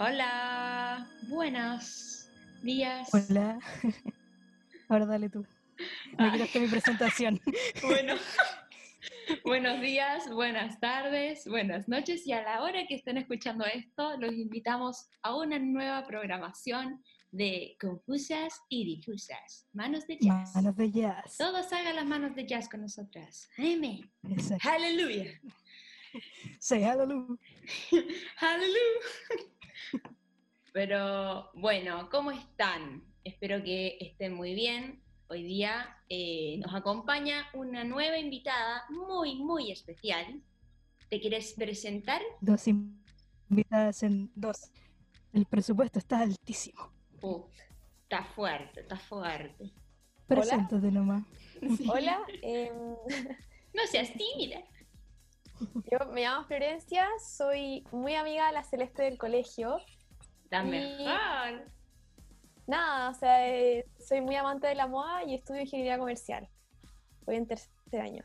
Hola, buenos días. Hola. Ahora dale tú. Me quitaste mi presentación. Bueno, buenos días, buenas tardes, buenas noches y a la hora que estén escuchando esto, los invitamos a una nueva programación de Confusas y Difusas. Manos de jazz. Manos de jazz. Todos hagan las manos de jazz con nosotras. Amén. Aleluya. Say hallelujah. Aleluya. Pero bueno, ¿cómo están? Espero que estén muy bien. Hoy día eh, nos acompaña una nueva invitada muy, muy especial. ¿Te quieres presentar? Dos invitadas en dos. El presupuesto está altísimo. Uh, está fuerte, está fuerte. Preséntate nomás. Hola, em, No seas tímida. Yo me llamo Florencia, soy muy amiga de la Celeste del colegio. Y- mejor. Nada, o sea, eh, soy muy amante de la moda y estudio ingeniería comercial. Voy en tercer año.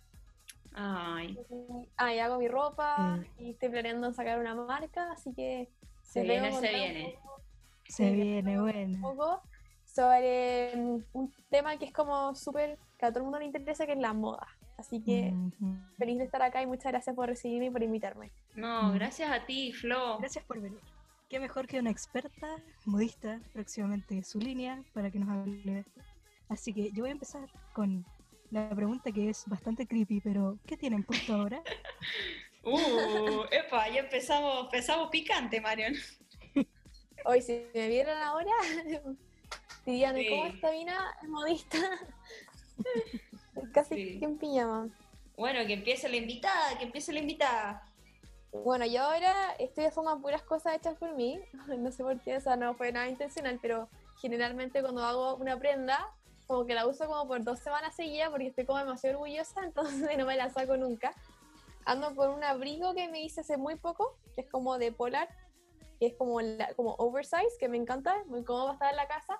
Ay, Y- Ah, y hago mi ropa Mm. y estoy planeando sacar una marca, así que Se les viene, se viene. poco- Se viene bueno. Un poco sobre mm, un tema que es como súper, que a todo el mundo le interesa, que es la moda. Así que feliz de estar acá y muchas gracias por recibirme y por invitarme. No, Mm. gracias a ti, Flo. Gracias por venir. Qué mejor que una experta modista, próximamente su línea, para que nos hable de esto. Así que yo voy a empezar con la pregunta que es bastante creepy, pero ¿qué tienen puesto ahora? Uh, epa, ya empezamos, empezamos picante, Marion. Hoy, si me vieran ahora, dirían, Sí. ¿cómo esta mina es modista? Casi Sí. que en pijama. Bueno, que empiece la invitada, que empiece la invitada. Bueno, yo ahora estoy haciendo puras cosas hechas por mí. No sé por qué, o sea, no fue nada intencional, pero generalmente cuando hago una prenda, como que la uso como por dos semanas seguidas porque estoy como demasiado orgullosa, entonces no me la saco nunca. Ando con un abrigo que me hice hace muy poco, que es como de polar, que es como, la- como oversize, que me encanta, muy cómodo para estar en la casa.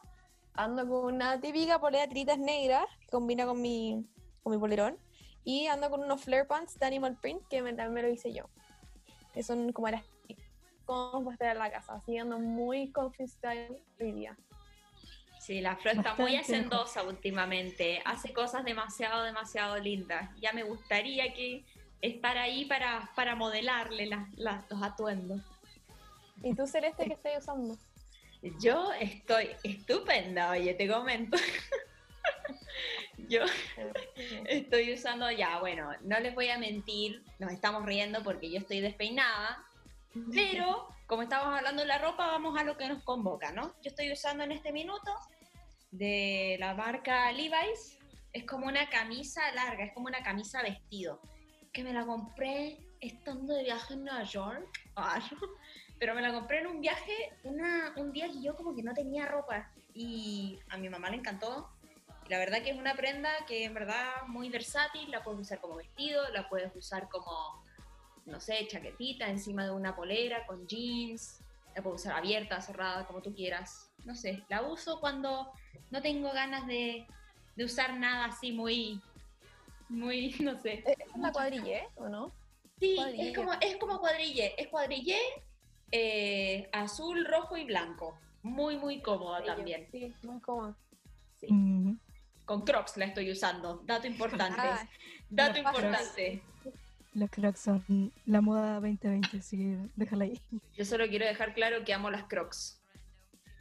Ando con una típica polera de tiritas negras, que combina con mi, con mi polerón. Y ando con unos flare pants de Animal Print, que me, también me lo hice yo que son como las como para estar en la casa, así ando muy comfy style hoy día. Sí, la Flo está muy hacendosa últimamente. Hace cosas demasiado, demasiado lindas. Ya me gustaría que estar ahí para, para modelarle las- las- los atuendos. ¿Y tú, Celeste, qué estás usando? Yo estoy estupenda, oye, te comento. Yo estoy usando ya, bueno, no les voy a mentir, nos estamos riendo porque yo estoy despeinada, pero como estamos hablando de la ropa, vamos a lo que nos convoca, ¿no? Yo estoy usando en este minuto de la marca Levi's, es como una camisa larga, es como una camisa vestido, que me la compré estando de viaje en Nueva York, pero me la compré en un viaje una, un día que yo como que no tenía ropa y a mi mamá le encantó. La verdad que es una prenda que en verdad muy versátil, la puedes usar como vestido, la puedes usar como, no sé, chaquetita encima de una polera con jeans, la puedes usar abierta, cerrada, como tú quieras. No sé, la uso cuando no tengo ganas de, de usar nada así muy, muy, no sé. ¿Es una cuadrilla, o no? Sí, Cuadrille. es como, es como cuadrille, es cuadrille eh, azul, rojo y blanco. Muy, muy cómoda también. Sí, muy cómoda. Sí. Con Crocs la estoy usando. Dato importante. Ah, Dato los Crocs. importante. Los cracks son la moda 2020, así que déjala ahí. Yo solo quiero dejar claro que amo las Crocs.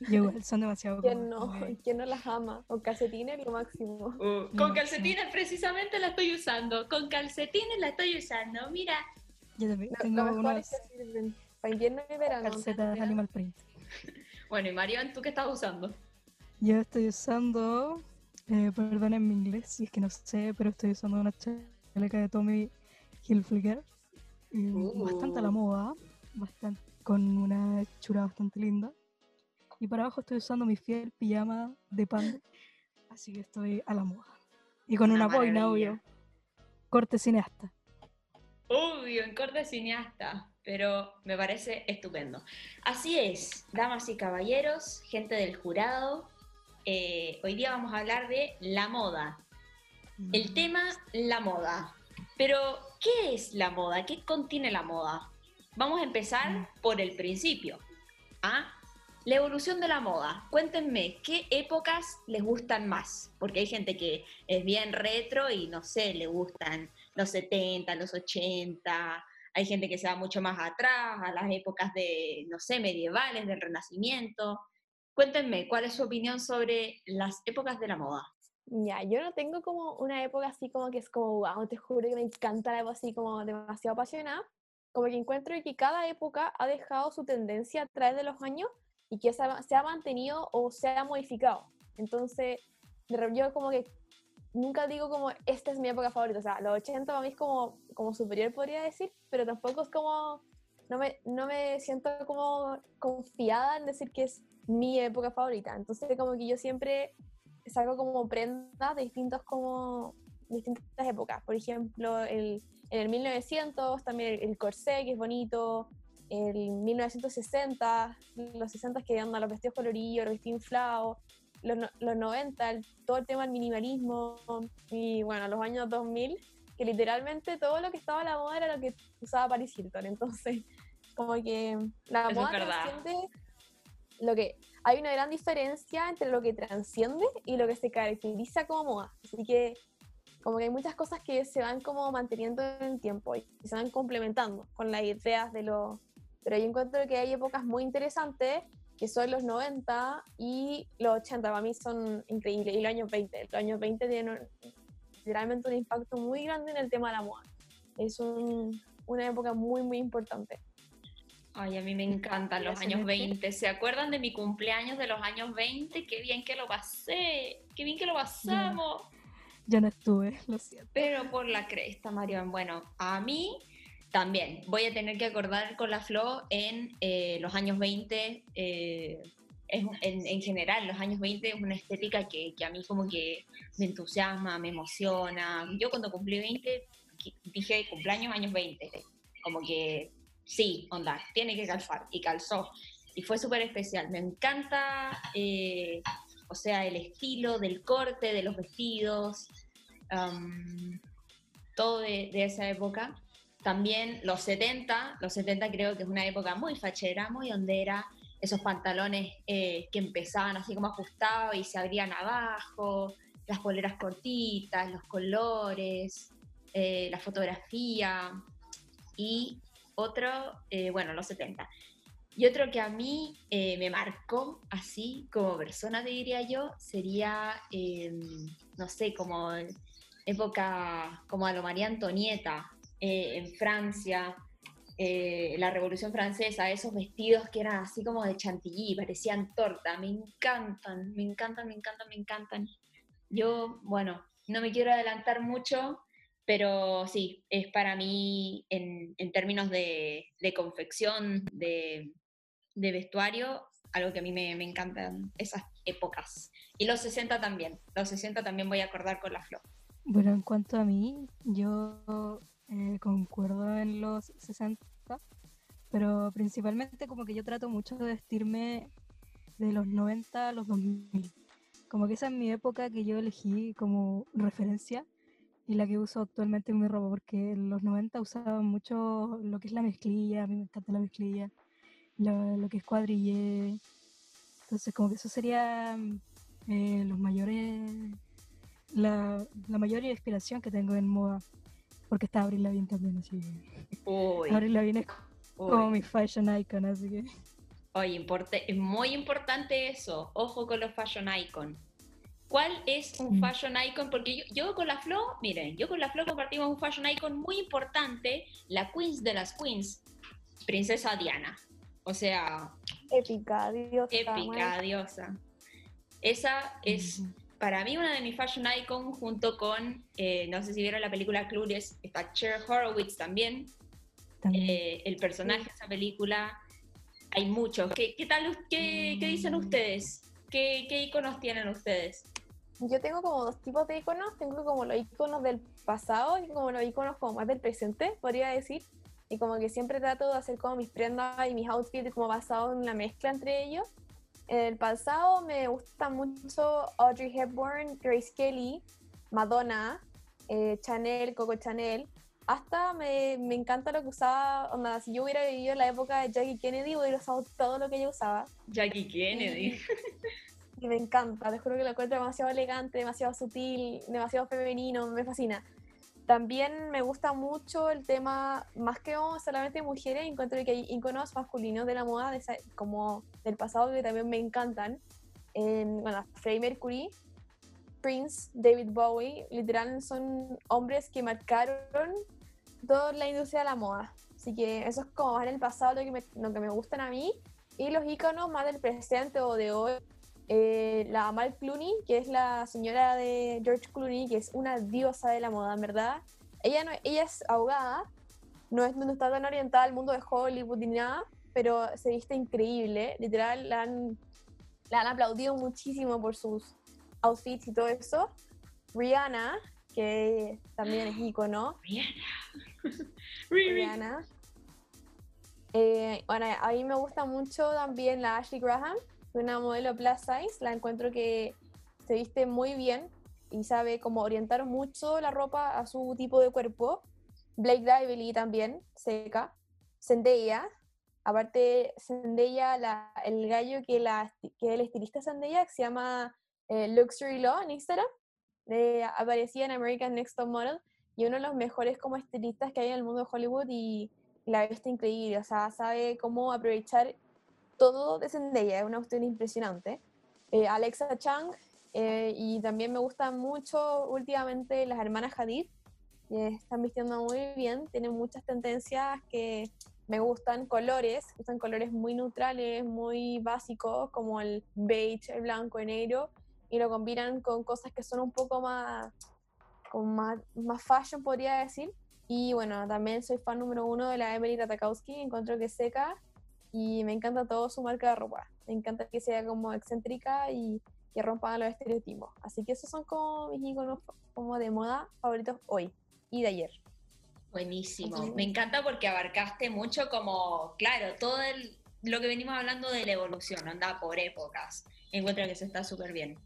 Yo igual, son demasiado ¿Quién no? ¿Quién no las ama? Con calcetines lo máximo. Uh, con calcetines precisamente la estoy usando. Con calcetines la estoy usando. Mira. Yo también Lo, tengo lo mejor para invierno y verano. calcetas Animal Print. Bueno, y Marion, ¿tú qué estás usando? Yo estoy usando, eh, perdonen mi inglés, si es que no sé, pero estoy usando una chaleca de Tommy Hilfiger. eh, Uh. Bastante a la moda, bastante, con una hechura bastante linda. Y para abajo estoy usando mi fiel pijama de panda, así que estoy a la moda. Y con Una una, boina, obvio. Corte cineasta. Obvio, en corte cineasta, pero me parece estupendo. Así es, damas y caballeros, gente del jurado, eh, hoy día vamos a hablar de la moda. El tema, la moda. Pero, ¿qué es la moda? ¿Qué contiene la moda? Vamos a empezar por el principio. a la evolución de la moda. Cuéntenme, ¿qué épocas les gustan más? Porque hay gente que es bien retro y no sé, le gustan los 70, los 80. Hay gente que se va mucho más atrás, a las épocas de, no sé, medievales, del Renacimiento. Cuéntenme, ¿cuál es su opinión sobre las épocas de la moda? Ya, yo no tengo como una época así como que es como, wow, te juro que me encanta la época así como demasiado apasionada. Como que encuentro que cada época ha dejado su tendencia a través de los años y que se ha, se ha mantenido o se ha modificado. Entonces, yo como que nunca digo como, esta es mi época favorita. O sea, los 80 para mí es como, como superior, podría decir, pero tampoco es como, no me, no me siento como confiada en decir que es mi época favorita. Entonces, como que yo siempre saco como prendas de distintos como distintas épocas. Por ejemplo, el, en el 1900 también el, corsé, que es bonito. El 1960, los 60 que andan los vestidos coloridos, los vestidos inflados. Los, los 90, todo el tema del minimalismo. Y bueno, los años 2000, que literalmente todo lo que estaba a la moda era lo que usaba Paris Hilton. Entonces, como que la moda transciende lo que hay una gran diferencia entre lo que transciende y lo que se caracteriza como moda. Así que como que hay muchas cosas que se van como manteniendo en el tiempo y se van complementando con las ideas de lo... Pero yo encuentro que hay épocas muy interesantes que son los 90 y los 80, para mí son increíbles, y los años 20. Los años 20 tienen realmente un impacto muy grande en el tema de la moda. Es una época muy, muy importante. Ay, a mí me encantan los años 20. ¿Se acuerdan de mi cumpleaños de los años 20? Qué bien que lo pasé, qué bien que lo pasamos. Yo no estuve, lo siento. Pero por la cresta, Marian. Bueno, a mí también voy a tener que acordar con la Flo en eh, los años 20. Eh, en, general, los años 20 es una estética que, a mí como que me entusiasma, me emociona. Yo cuando cumplí 20 dije cumpleaños años 20. Como que sí, onda, tiene que calzar. Y calzó. Y fue súper especial. Me encanta, eh, o sea, el estilo del corte, de los vestidos, todo de, esa época. También los 70, los 70 creo que es una época muy fachera, muy hondera, esos pantalones eh, que empezaban así como ajustados y se abrían abajo, las poleras cortitas, los colores, eh, la fotografía. Y otro, eh, bueno, los 70. Y otro que a mí eh, me marcó así como persona, te diría yo, sería, no sé, como época como a lo María Antonieta eh, en Francia, la Revolución Francesa, esos vestidos que eran así como de chantilly, parecían torta, me encantan, me encantan, me encantan, me encantan. Yo, bueno, no me quiero adelantar mucho, pero sí, es para mí en, términos de, confección, de, vestuario, algo que a mí me, me, encantan esas épocas. Y los 60 también, los 60 también voy a acordar con la flor. Bueno, en cuanto a mí, yo eh, concuerdo en los 60, pero principalmente como que yo trato mucho de vestirme de los 90 a los 2000. Como que esa es mi época que yo elegí como referencia y la que uso actualmente en mi ropa, porque en los 90 usaba mucho lo que es la mezclilla, a mí me encanta la mezclilla, lo, que es cuadrille. Entonces, como que eso sería eh, los mayores, la, la, mayor inspiración que tengo en moda, porque está Abril Lavigne también, así Uy. Abril Lavigne es como mi fashion icon, así que... Oye, es muy importante eso, ojo con los fashion icon ¿Cuál es un fashion icon? Porque yo, con la Flo, miren, yo con la Flo compartimos un fashion icon muy importante, la Queens de las Queens, Princesa Diana. O sea... Épica, diosa. Épica, diosa. Esa es para mí una de mis fashion icons junto con, eh, no sé si vieron la película Clueless, está Cher Horowitz también. Eh, el personaje de esa película, hay muchos. ¿Qué, tal, qué, dicen ustedes? ¿Qué, ¿Qué iconos tienen ustedes? yo tengo como dos tipos de iconos. Tengo como los iconos del pasado y como los iconos como más del presente, podría decir. Y como que siempre trato de hacer como mis prendas y mis outfits como basado en una mezcla entre ellos. En el pasado me gusta mucho Audrey Hepburn, Grace Kelly, Madonna, eh, Chanel, Coco Chanel. hasta me, me encanta lo que usaba, onda, si yo hubiera vivido en la época de Jackie Kennedy, hubiera usado todo lo que ella usaba. Jackie Kennedy. Y me encanta, te juro que lo encuentro demasiado elegante, demasiado sutil, demasiado femenino, me fascina. También me gusta mucho el tema, más que solamente mujeres, encuentro que hay iconos masculinos de la moda, de esa- como del pasado, que también me encantan. En, bueno, Freddie Mercury, Prince, David Bowie, literal son hombres que marcaron toda la industria de la moda. Así que eso es como más en el pasado lo que me, lo que me gustan a mí. Y los iconos más del presente o de hoy, eh, la Amal Clooney, que es la señora de George Clooney, que es una diosa de la moda, en verdad. Ella, no, ella es abogada, no, es, no está tan orientada al mundo de Hollywood ni nada, pero se viste increíble. Literal, la han, la han aplaudido muchísimo por sus outfits y todo eso. Rihanna, que también es icono. Rihanna. Rihanna. Eh, bueno, a mí me gusta mucho también la Ashley Graham, una modelo plus size. La encuentro que se viste muy bien y sabe cómo orientar mucho la ropa a su tipo de cuerpo. Blake Lively también, seca. Zendaya. Aparte, Zendaya, el gallo que, la, el estilista Zendaya, que se llama eh, Luxury Law en Instagram, eh, aparecía en American Next Top Model y uno de los mejores como estilistas que hay en el mundo de Hollywood y la viste increíble, o sea, sabe cómo aprovechar todo de Zendaya, es una cuestión impresionante. Eh, Alexa Chang, eh, y también me gustan mucho últimamente las hermanas Hadid, están vistiendo muy bien, tienen muchas tendencias que me gustan, colores, usan colores muy neutrales, muy básicos, como el beige, el blanco, el negro, y lo combinan con cosas que son un poco más, con más, más fashion, podría decir. Y bueno, también soy fan número uno de la Emily Ratajkowski, encuentro que seca y me encanta todo su marca de ropa. Me encanta que sea como excéntrica y que rompa los estereotipos. Así que esos son como mis iconos como de moda favoritos hoy y de ayer. Buenísimo. Me encanta porque abarcaste mucho como, claro, todo el- lo que venimos hablando de la evolución, anda por épocas. Encuentro que eso está súper bien.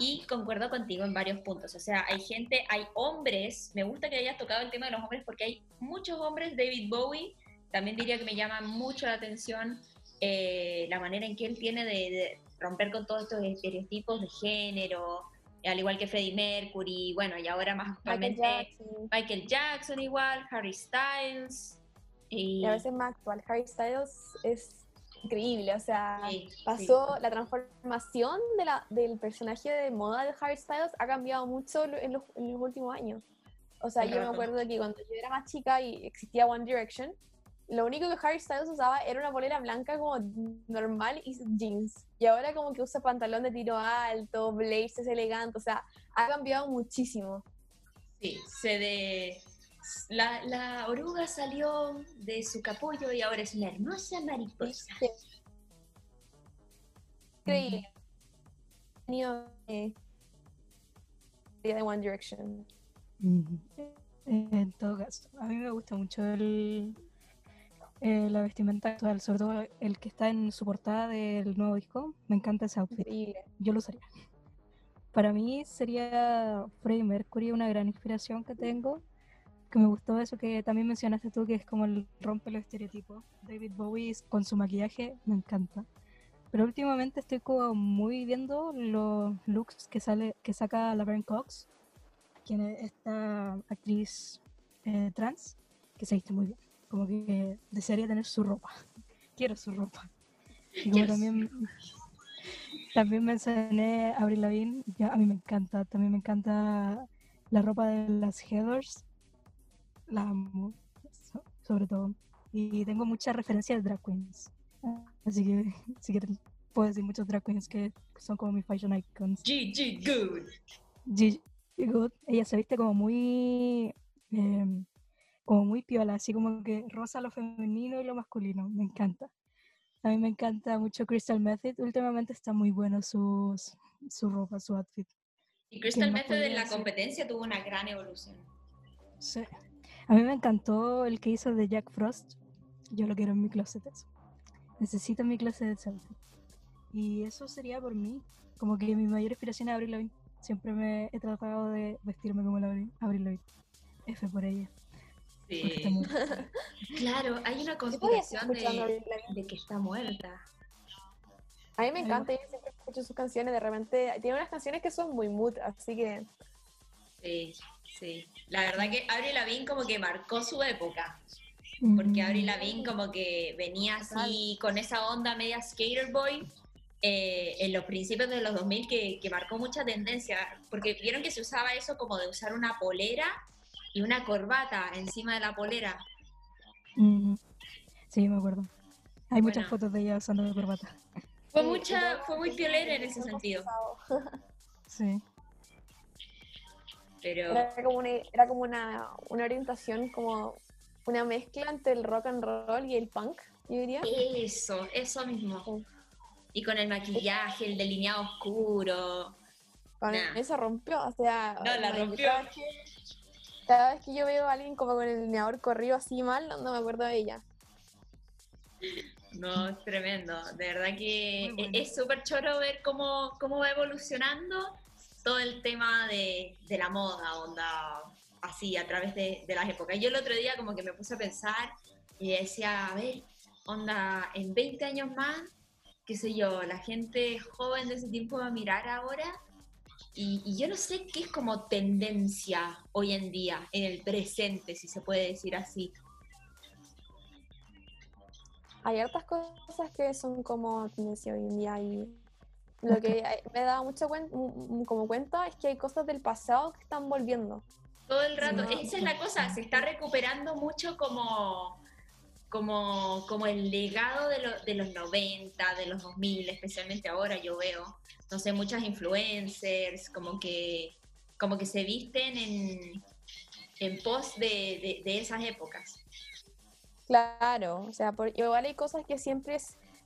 Y concuerdo contigo en varios puntos. O sea, hay gente, hay hombres, me gusta que hayas tocado el tema de los hombres porque hay muchos hombres, David Bowie, también diría que me llama mucho la atención eh, la manera en que él tiene de, de romper con todos estos estereotipos de género, al igual que Freddie Mercury, bueno, y ahora más Michael actualmente... Jackson. Michael Jackson igual, Harry Styles. Y, Y a veces más actual. Harry Styles es increíble, o sea, sí, sí. pasó la transformación de la, del personaje de moda de Harry Styles ha cambiado mucho en los, en los últimos años. O sea, yo me acuerdo que cuando yo era más chica y existía One Direction, lo único que Harry Styles usaba era una polera blanca como normal y jeans. Y ahora como que usa pantalón de tiro alto, blazers elegantes, o sea, ha cambiado muchísimo. Sí, se de... La, la oruga salió de su capullo y ahora es una hermosa mariposa. Sí. Increíble. Tenido, eh, de One Direction. Ujú. En todo caso, a mí me gusta mucho el, eh, la vestimenta actual, sobre todo el que está en su portada del nuevo disco. Me encanta ese outfit, Increíble. yo lo usaría. Para mí sería Freddie Mercury una gran inspiración que tengo, que me gustó eso que también mencionaste tú, que es como el rompe los estereotipos. David Bowie con su maquillaje me encanta. Pero últimamente estoy como muy viendo los looks que sale que saca Laverne Cox, quien es esta actriz eh, trans, que se viste muy bien. Como que desearía tener su ropa. Quiero su ropa. Y como Yes. también, también mencioné a Avril Lavigne, ya, a mí me encanta. También me encanta la ropa de las Heathers. La amo, so- sobre todo. Y tengo muchas referencias de drag queens. Así que, si quieren, puedo decir muchos drag queens que son como mis fashion icons. GG Good. Gigi Good, ella se viste como muy em, como muy piola, así como que rosa lo femenino y lo masculino, me encanta. A mí me encanta mucho Crystal Method, últimamente está muy bueno sus, su ropa, su outfit. Y Crystal Method en la competencia tuvo una gran evolución. Sí. A mí me encantó el que hizo de Jack Frost, yo lo quiero en mi closet eso. Necesito mi closet ese outfit. Y eso sería por mí, como que mi mayor inspiración es Avril Lavigne. Siempre me he tratado de vestirme como la Avril Lavigne. F por ella. Sí. Claro, hay una conspiración de, que está muerta. A mí me encanta, yo siempre escucho sus canciones, de repente tiene unas canciones que son muy mood, así que Sí, sí. La verdad que Avril Lavigne como que marcó su época. Mm. porque Avril Lavigne como que venía así con esa onda media skater boy eh, en los principios de los 2000 que, que marcó mucha tendencia, porque vieron que se usaba eso como de usar una polera y una corbata encima de la polera. Sí, me acuerdo. Hay muchas fotos de ella usando corbata. Fue mucha, fue muy pionera en ese sentido, Sí. pero Era como una, era como una, una orientación, como una mezcla entre el rock and roll y el punk, yo diría. eso, eso mismo. Sí. Y con el maquillaje, el delineado oscuro. Con Nah. eso rompió, o sea, No, la rompió. Cada vez que yo veo a alguien como con el lineador corrido así mal, no, no me acuerdo de ella. No, es tremendo. De verdad que e- bueno. es súper choro ver cómo, cómo va evolucionando todo el tema de, de la moda, onda, así, a través de, de las épocas. Yo el otro día como que me puse a pensar y decía, a ver, onda, en 20 años más, qué sé yo, la gente joven de ese tiempo va a mirar ahora y, y yo no sé qué es como tendencia hoy en día, en el presente, si se puede decir así. Hay hartas cosas que son como tendencia hoy en día y lo que me he dado mucho cuen- como cuenta es que hay cosas del pasado que están volviendo. Todo el rato. Esa es la cosa, se está recuperando mucho como, como, como el legado de, lo- de los 90, de los 2000, especialmente ahora yo veo, no sé, muchas influencers, como que, como que se visten en, en pos de, de- esas épocas. Claro, o sea, igual hay cosas que siempre,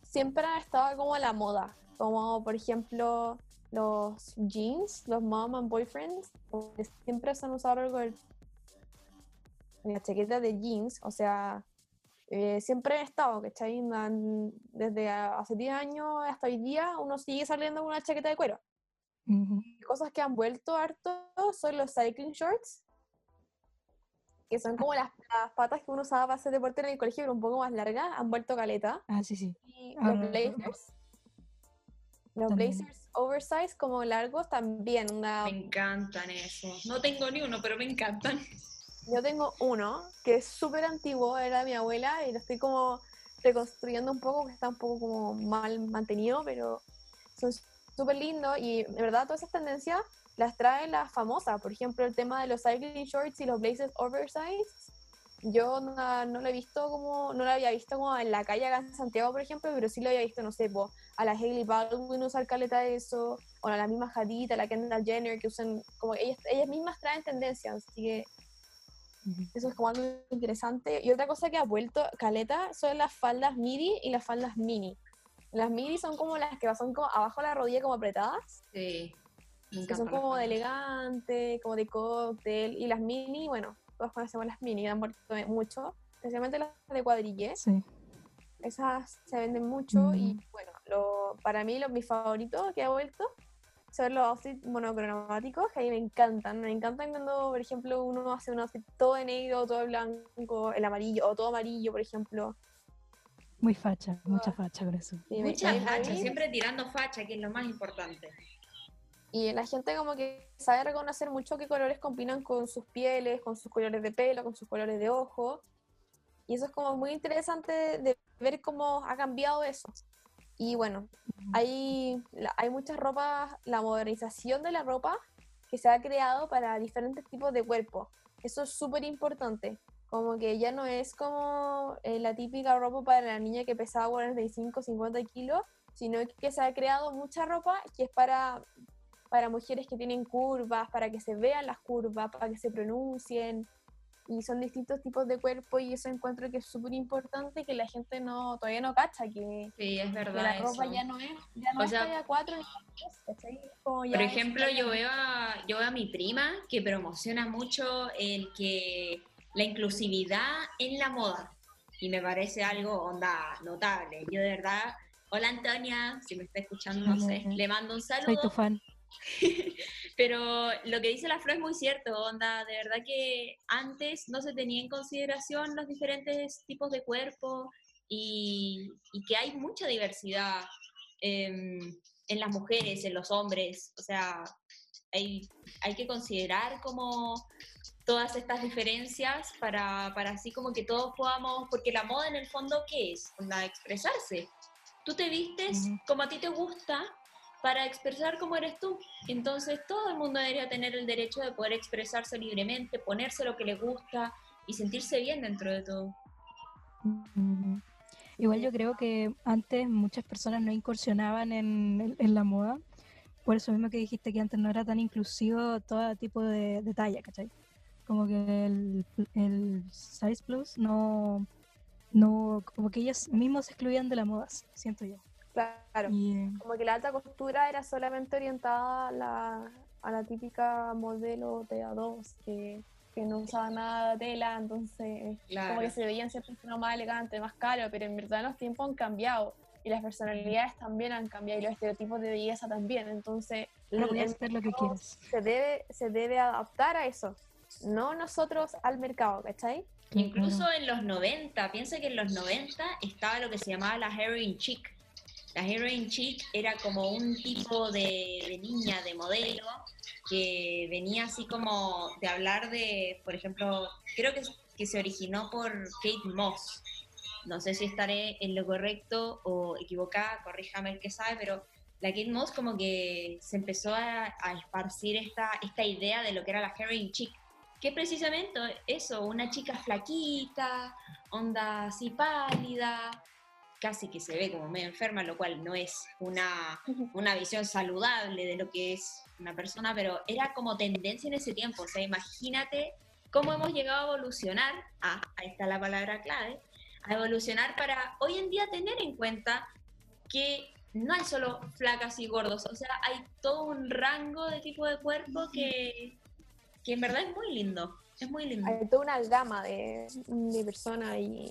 siempre han estado como a la moda, como por ejemplo los jeans, los mom and boyfriends, que siempre se han usado algo de la chaqueta de jeans, o sea, eh, siempre han estado, ¿cachai? Desde hace 10 años hasta hoy día uno sigue saliendo con una chaqueta de cuero. Ujú. cosas que han vuelto harto son los cycling shorts, que son como las, las patas que uno usaba para hacer deporte en el colegio, pero un poco más largas, han vuelto caleta. Ah, sí, sí. Y Ahora- los blazers, los También. blazers oversize como largos también. Una, Me encantan eso. No tengo ni uno, pero me encantan. Yo tengo uno que es súper antiguo, era de mi abuela y lo estoy como reconstruyendo un poco, que está un poco como mal mantenido, pero son súper lindos y de verdad todas esas tendencias las traen las famosas. Por ejemplo, el tema de los cycling shorts y los blazers oversize. Yo no, lo he visto como, no lo había visto como en la calle acá en Santiago, por ejemplo, pero sí lo había visto, no sé, po, a la Hailey Baldwin usar caleta de eso, o a la misma Hadid, a la Kendall Jenner, que usan, como ellas, ellas mismas traen tendencias, así que. Eso es como algo interesante. Y otra cosa que ha vuelto caleta son las faldas midi y las faldas mini. Las midi son como las que son como abajo de la rodilla como apretadas, Sí. Que son como de elegante, como de cóctel. Y las mini, bueno, todos conocemos las mini, han vuelto mucho, especialmente las de cuadrille. Sí. Esas se venden mucho y bueno, lo, para mí los, mis favoritos que ha vuelto son los outfits monocromáticos, que a mí me encantan. Me encantan cuando, por ejemplo, uno hace un outfit todo de negro, todo de blanco, el amarillo, o todo amarillo, por ejemplo. Muy facha, mucha facha con eso. Mucha facha, siempre tirando facha, que es lo más importante. Y la gente como que sabe reconocer mucho qué colores combinan con sus pieles, con sus colores de pelo, con sus colores de ojo. Y eso es como muy interesante de ver cómo ha cambiado eso. Y bueno, hay, hay muchas ropas, la modernización de la ropa que se ha creado para diferentes tipos de cuerpo. Eso es súper importante. Como que ya no es como eh, la típica ropa para la niña que pesaba 45, 50 kilos, sino que se ha creado mucha ropa que es para, para mujeres que tienen curvas, para que se vean las curvas, para que se pronuncien. Y son distintos tipos de cuerpo y eso encuentro que es súper importante que la gente no todavía no cacha, que, Sí, es que verdad. la ropa eso. ya no es, ya no O es sea, talla 4 ni talla 3, ¿cachai? Es como ya Por ejemplo, yo veo, a, yo veo a mi prima que promociona mucho el que la inclusividad en la moda. Y me parece algo onda notable. Yo de verdad, hola Antonia, si me está escuchando, no sé, le mando un Soy saludo. tu fan. Pero lo que dice la Flo es muy cierto, onda, de verdad que antes no se tenía en consideración los diferentes tipos de cuerpo y, y que hay mucha diversidad em, en las mujeres, en los hombres, o sea, hay, hay que considerar como todas estas diferencias para, para así como que todos podamos, porque la moda en el fondo, ¿qué es? Onda, expresarse. Tú te vistes Ujú. como a ti te gusta para expresar cómo eres tú. Entonces todo el mundo debería tener el derecho de poder expresarse libremente, ponerse lo que le gusta y sentirse bien dentro de todo. Igual yo creo que antes muchas personas no incursionaban en, la moda, por eso mismo que dijiste que antes no era tan inclusivo todo tipo de, de talla, ¿cachai? Como que el, el size plus no, no, como que ellos mismos se excluían de la moda, siento yo. Claro. Como que la alta costura era solamente orientada a la, a la típica modelo de A2 que, que no usaba nada de tela, entonces como que se veían siempre más elegante, más caro, pero en verdad los tiempos han cambiado y las personalidades también han cambiado y los estereotipos de belleza también, entonces el- lo que mercado quieres. se debe, se debe adaptar a eso, no nosotros al mercado, ¿cachai? Incluso en los 90, piensa que en los 90 estaba lo que se llamaba la heroin chic. La heroin chic era como un tipo de, niña, de modelo, que venía así como de hablar de, por ejemplo, creo que, que se originó por Kate Moss. No sé si estaré en lo correcto o equivocada, corríjame el que sabe, pero la Kate Moss como que se empezó a, a esparcir esta, esta idea de lo que era la heroin chic que es precisamente eso, una chica flaquita, onda así pálida, casi que se ve como medio enferma, lo cual no es una, una visión saludable de lo que es una persona, pero era como tendencia en ese tiempo. O sea, imagínate cómo hemos llegado a evolucionar, ah, ahí está la palabra clave, a evolucionar para hoy en día tener en cuenta que no hay solo flacas y gordos, o sea, hay todo un rango de tipo de cuerpo que, que en verdad es muy lindo, es muy lindo. Hay toda una gama de, de personas y,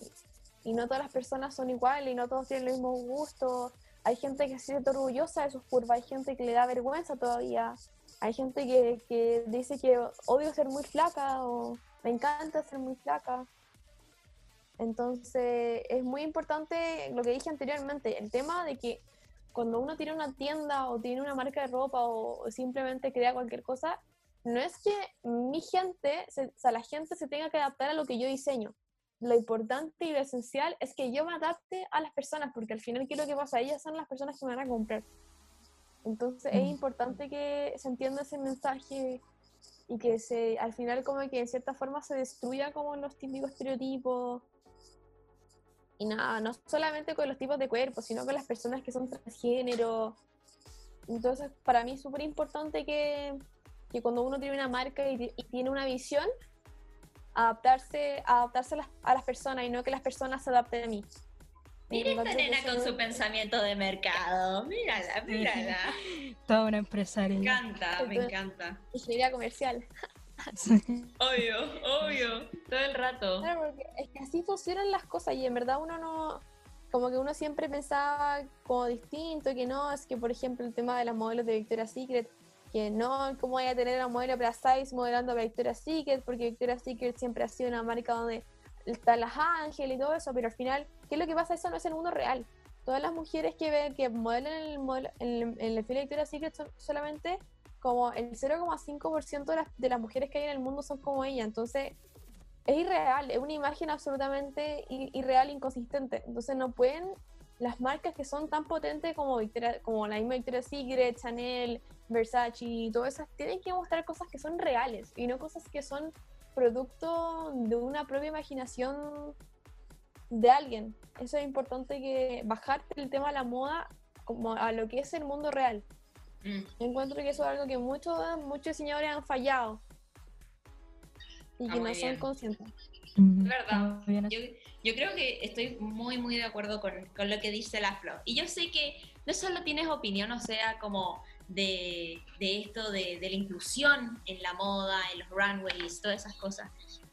y no todas las personas son iguales y no todos tienen los mismos gustos. Hay gente que se siente orgullosa de sus curvas, hay gente que le da vergüenza todavía, hay gente que, que dice que odio ser muy flaca o me encanta ser muy flaca. Entonces es muy importante lo que dije anteriormente, el tema de que cuando uno tiene una tienda o tiene una marca de ropa o simplemente crea cualquier cosa, no es que mi gente, se- o sea, la gente se tenga que adaptar a lo que yo diseño. Lo importante y lo esencial es que yo me adapte a las personas, porque al final, ¿qué es lo que pasa? Ellas son las personas que me van a comprar. Entonces es Mm. importante que se entienda ese mensaje y que se, al final como que de cierta forma se destruya como los típicos estereotipos. Y nada, no solamente con los tipos de cuerpo, sino con las personas que son transgénero. Entonces, para mí es súper importante que, que cuando uno tiene una marca y tiene una visión, adaptarse, adaptarse a, las, a las personas y no que las personas se adapten a mí. Mira esta nena con su pensamiento de mercado. Mírala, mírala. Toda una Me empresaria. encanta, me encanta. Ingeniería comercial. Obvio, obvio. Todo el rato. Claro, porque es que así funcionan las cosas y en verdad uno no, como que uno siempre pensaba como distinto, que no, es que por ejemplo el tema de las modelos de Victoria's Secret, que no, ¿cómo voy a tener a modelo para size modelando para Victoria's Secret? Porque Victoria's Secret siempre ha sido una marca donde están las ángeles y todo eso, pero al final, ¿qué es lo que pasa? Eso no es el mundo real. Todas las mujeres que ven, que modelan el, modelo- en el, desfile de Victoria's Secret son solamente como el 0,5% de las, de las mujeres que hay en el mundo son como ella, entonces es irreal, es una imagen absolutamente irreal, inconsistente. Entonces no pueden las marcas que son tan potentes como, Victoria, como la misma Victoria's Secret, Chanel, Versace y todas esas, tienen que mostrar cosas que son reales y no cosas que son producto de una propia imaginación de alguien. Eso es importante que bajarte el tema de la moda como a lo que es el mundo real. Mm, encuentro que eso es algo que muchos muchos diseñadores han fallado y Está que no son bien. conscientes. Es verdad. Yo, yo creo que estoy muy, muy de acuerdo con, con lo que dice la Flo. Y yo sé que no solo tienes opinión, o sea, como de, de esto de, de la inclusión en la moda, en los runways, todas esas cosas.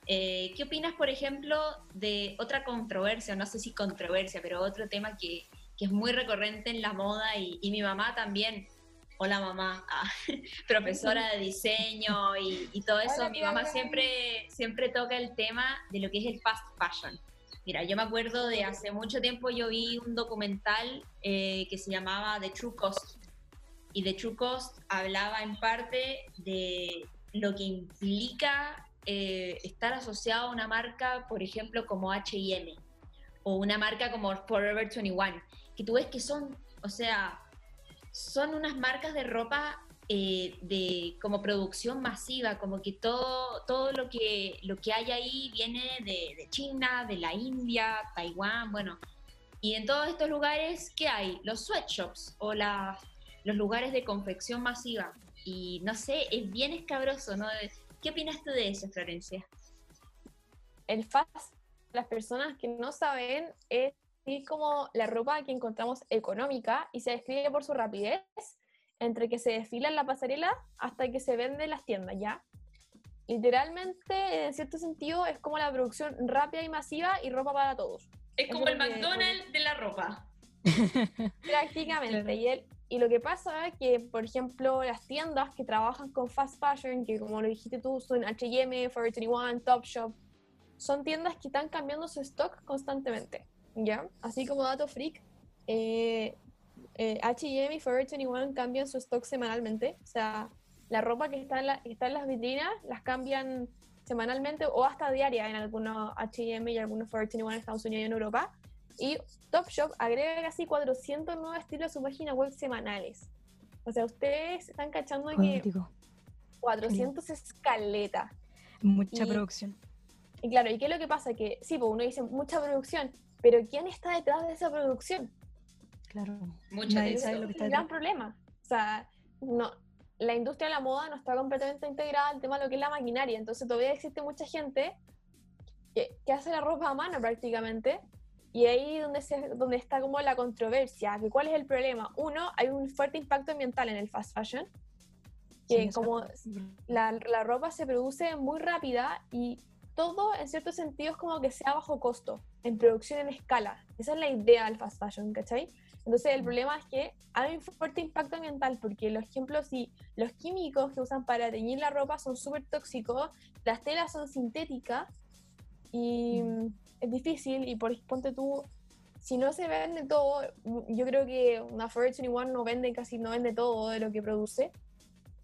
Eh, ¿Qué opinas, por ejemplo, de otra controversia, no sé si controversia, pero otro tema que, que es muy recurrente en la moda y, y mi mamá también, hola mamá, ah, profesora de diseño y, y todo eso, Hola, mi mamá siempre, siempre toca el tema de lo que es el fast fashion. Mira, yo me acuerdo de hace mucho tiempo yo vi un documental eh, que se llamaba The True Cost. Y The True Cost hablaba en parte de lo que implica eh, estar asociado a una marca, por ejemplo, como HM o una marca como Forever 21, que tú ves que son, o sea, son unas marcas de ropa eh, de como producción masiva, como que todo, todo lo que lo que hay ahí viene de, de China, de la India, Taiwán, bueno. Y en todos estos lugares, ¿qué hay? Los sweatshops o las, los lugares de confección masiva. Y no sé, es bien escabroso, ¿no? ¿Qué opinas tú de eso, Florencia? el fast, las personas que no saben, es como la ropa que encontramos económica y se describe por su rapidez, entre que se desfila en la pasarela hasta que se vende en las tiendas, ¿ya? Literalmente, en cierto sentido, es como la producción rápida y masiva y ropa para todos. Es como es el que- McDonald's de la ropa. Prácticamente. Claro. Y, el- y lo que pasa es que, por ejemplo, las tiendas que trabajan con fast fashion, que como lo dijiste tú, son HM, Forever 21, Topshop, son tiendas que están cambiando su stock constantemente. ¿Ya? Así como dato freak, eh, eh, HM y Forever 21 cambian su stock semanalmente. O sea, la ropa que está en, la- que está en las vitrinas las cambian semanalmente o hasta diaria en algunos HM y algunos Forever 21 en Estados Unidos y en Europa. Y Topshop agrega casi 400 nuevos estilos a su página web semanales. O sea, ustedes están cachando que Cuántico. 400 es caleta. Mucha Y- producción. Y claro, ¿y qué es lo que pasa? Que sí, pues uno dice mucha producción, pero ¿quién está detrás de esa producción? Claro. Mucho Nadie de eso. lo que Es un gran detrás. problema. O sea, no, la industria de la moda no está completamente integrada al tema de lo que es la maquinaria. Entonces todavía existe mucha gente que, que hace la ropa a mano prácticamente. Y ahí donde, se, donde está como la controversia. Que ¿Cuál es el problema? Uno, hay un fuerte impacto ambiental en el fast fashion. Sí, Que eso como la, la ropa se produce muy rápida y todo en cierto sentido es como que sea bajo costo, en producción en escala. Esa es la idea del fast fashion, ¿cachai? Entonces el problema es que hay un fuerte impacto ambiental porque los ejemplos, si los químicos que usan para teñir la ropa son súper tóxicos, las telas son sintéticas y mm, es difícil y por ponte tú, si no se vende todo, yo creo que una Forever 21 no vende casi, no vende todo de lo que produce.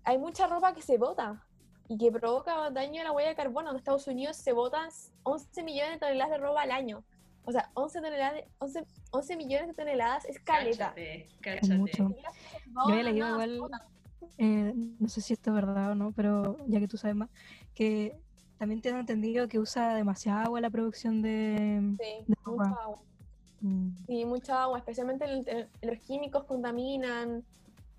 Hay mucha ropa que se bota y que provoca daño a la huella de carbono. En Estados Unidos se botan 11 millones de toneladas de ropa al año. O sea, 11, toneladas, 11, 11 millones de toneladas es caleta. Cáchate, Es cáchate. mucho. Yo leído igual, eh, no sé si esto es verdad o no, pero ya que tú sabes más, que también tengo entendido que usa demasiada agua la producción de... Sí, de mucha ropa. agua. Mm, Sí, mucha agua, especialmente el- el- los químicos contaminan.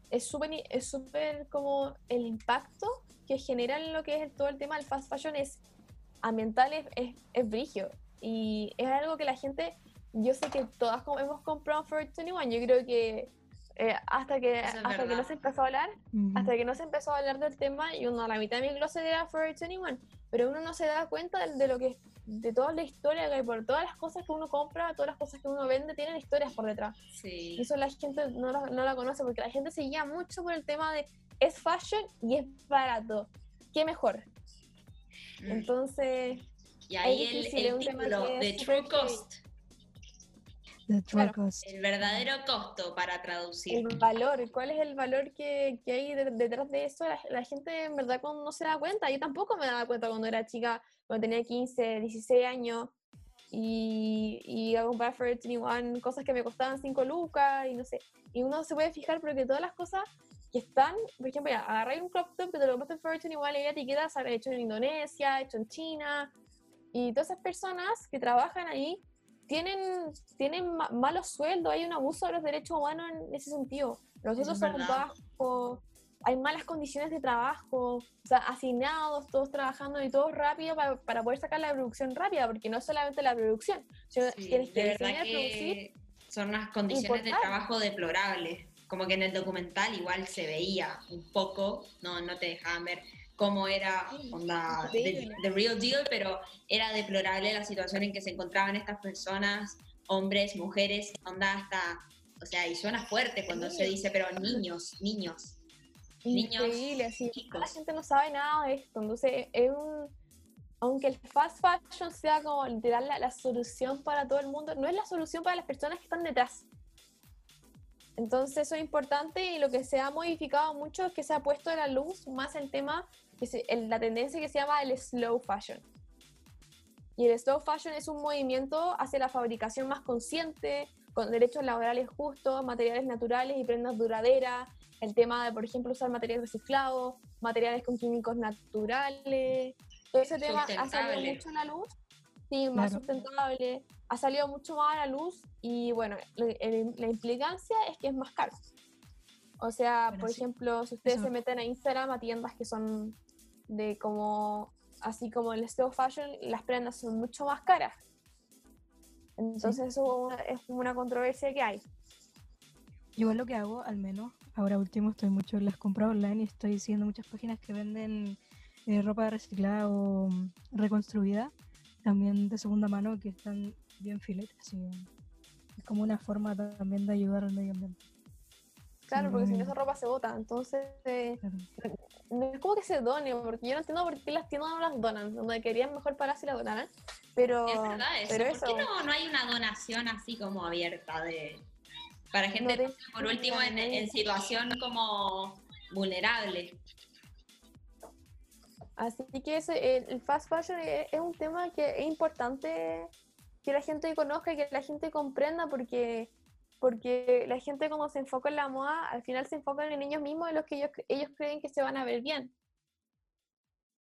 Es súper es súper como el impacto que genera en lo que es todo el tema del fast fashion es ambiental, es, es, es brigio. Y es algo que la gente, yo sé que todas hemos comprado Forever 21, yo creo que eh, hasta que es hasta que no se empezó a hablar, ujú. hasta que no se empezó a hablar del tema y uno a la mitad de mi closet era Forever 21, pero uno no se da cuenta de, de lo que de toda la historia que hay por todas las cosas que uno compra, todas las cosas que uno vende tienen historias por detrás. Y Sí. eso la gente no la, no la conoce porque la gente se guía mucho por el tema de es fashion y es barato. ¿Qué mejor? Mm. Y Y ahí el, el título es True Cost, The true claro. cost. el verdadero costo para traducir. el valor, ¿cuál es el valor que, que hay de- detrás de eso? La, la gente en verdad no se da cuenta, yo tampoco me daba cuenta cuando era chica, cuando tenía 15, 16 años y, y a comprar Forever 21 cosas que me costaban 5 lucas y no sé. Y uno se puede fijar porque todas las cosas que están, por ejemplo, ya, agarré un crop top que te lo compraste en Forever 21 y la etiqueta sale hecho en Indonesia, hecho en China y todas esas personas que trabajan ahí tienen, tienen ma- malos sueldos, hay un abuso de los derechos humanos en ese sentido. Los sueldos son bajos, hay malas condiciones de trabajo, o sea, asignados, todos trabajando y todo rápido para, para poder sacar la producción rápida, porque no es solamente la producción, sino Sí, tienes que de producir. son unas condiciones de trabajo deplorables. Como que en el documental igual se veía un poco, no, no te dejaban ver cómo era onda the, the real deal, pero era deplorable la situación en que se encontraban estas personas, hombres, mujeres, onda hasta, o sea, y suena fuerte cuando se dice, pero niños, niños, Niños, increíble, así. chicos. La gente no sabe nada de esto, entonces es un... Aunque el fast fashion sea como literal la, la solución para todo el mundo, no es la solución para las personas que están detrás. Entonces eso es importante y lo que se ha modificado mucho es que se ha puesto a la luz más el tema, que se- el- la tendencia que se llama el slow fashion. Y el slow fashion es un movimiento hacia la fabricación más consciente, con derechos laborales justos, materiales naturales y prendas duraderas, el tema de, por ejemplo, usar materiales reciclados, materiales con químicos naturales, todo ese tema ha salido mucho a la luz, sí, más Claro. sustentable, ha salido mucho más a la luz y bueno, el- la implicancia es que es más caro. O sea, Bueno, por sí, ejemplo, si ustedes eso- se meten a Instagram a tiendas que son de como, así como el slow fashion, las prendas son mucho más caras. Entonces eso es una controversia que hay. Igual lo que hago, al menos, ahora último estoy mucho en las compras online y estoy siguiendo muchas páginas que venden eh, ropa reciclada o mm, reconstruida, también de segunda mano, que están bien filetes. que es como una forma ta- también de ayudar al medio ambiente. Claro, porque si no esa ropa se bota. Entonces, eh, Claro. No es como que se done, porque yo no entiendo por qué las tiendas no las donan, donde querían mejor parar si la donaran. Pero, Es verdad eso. pero ¿Por eso, qué no, no hay una donación así como abierta de para gente, por último, en, situación como vulnerable? Así que ese, el, fast fashion es, es un tema que es importante que la gente conozca, que la gente comprenda, porque, porque la gente cuando se enfoca en la moda, al final se enfocan en ellos mismos, en los que ellos, ellos creen que se van a ver bien.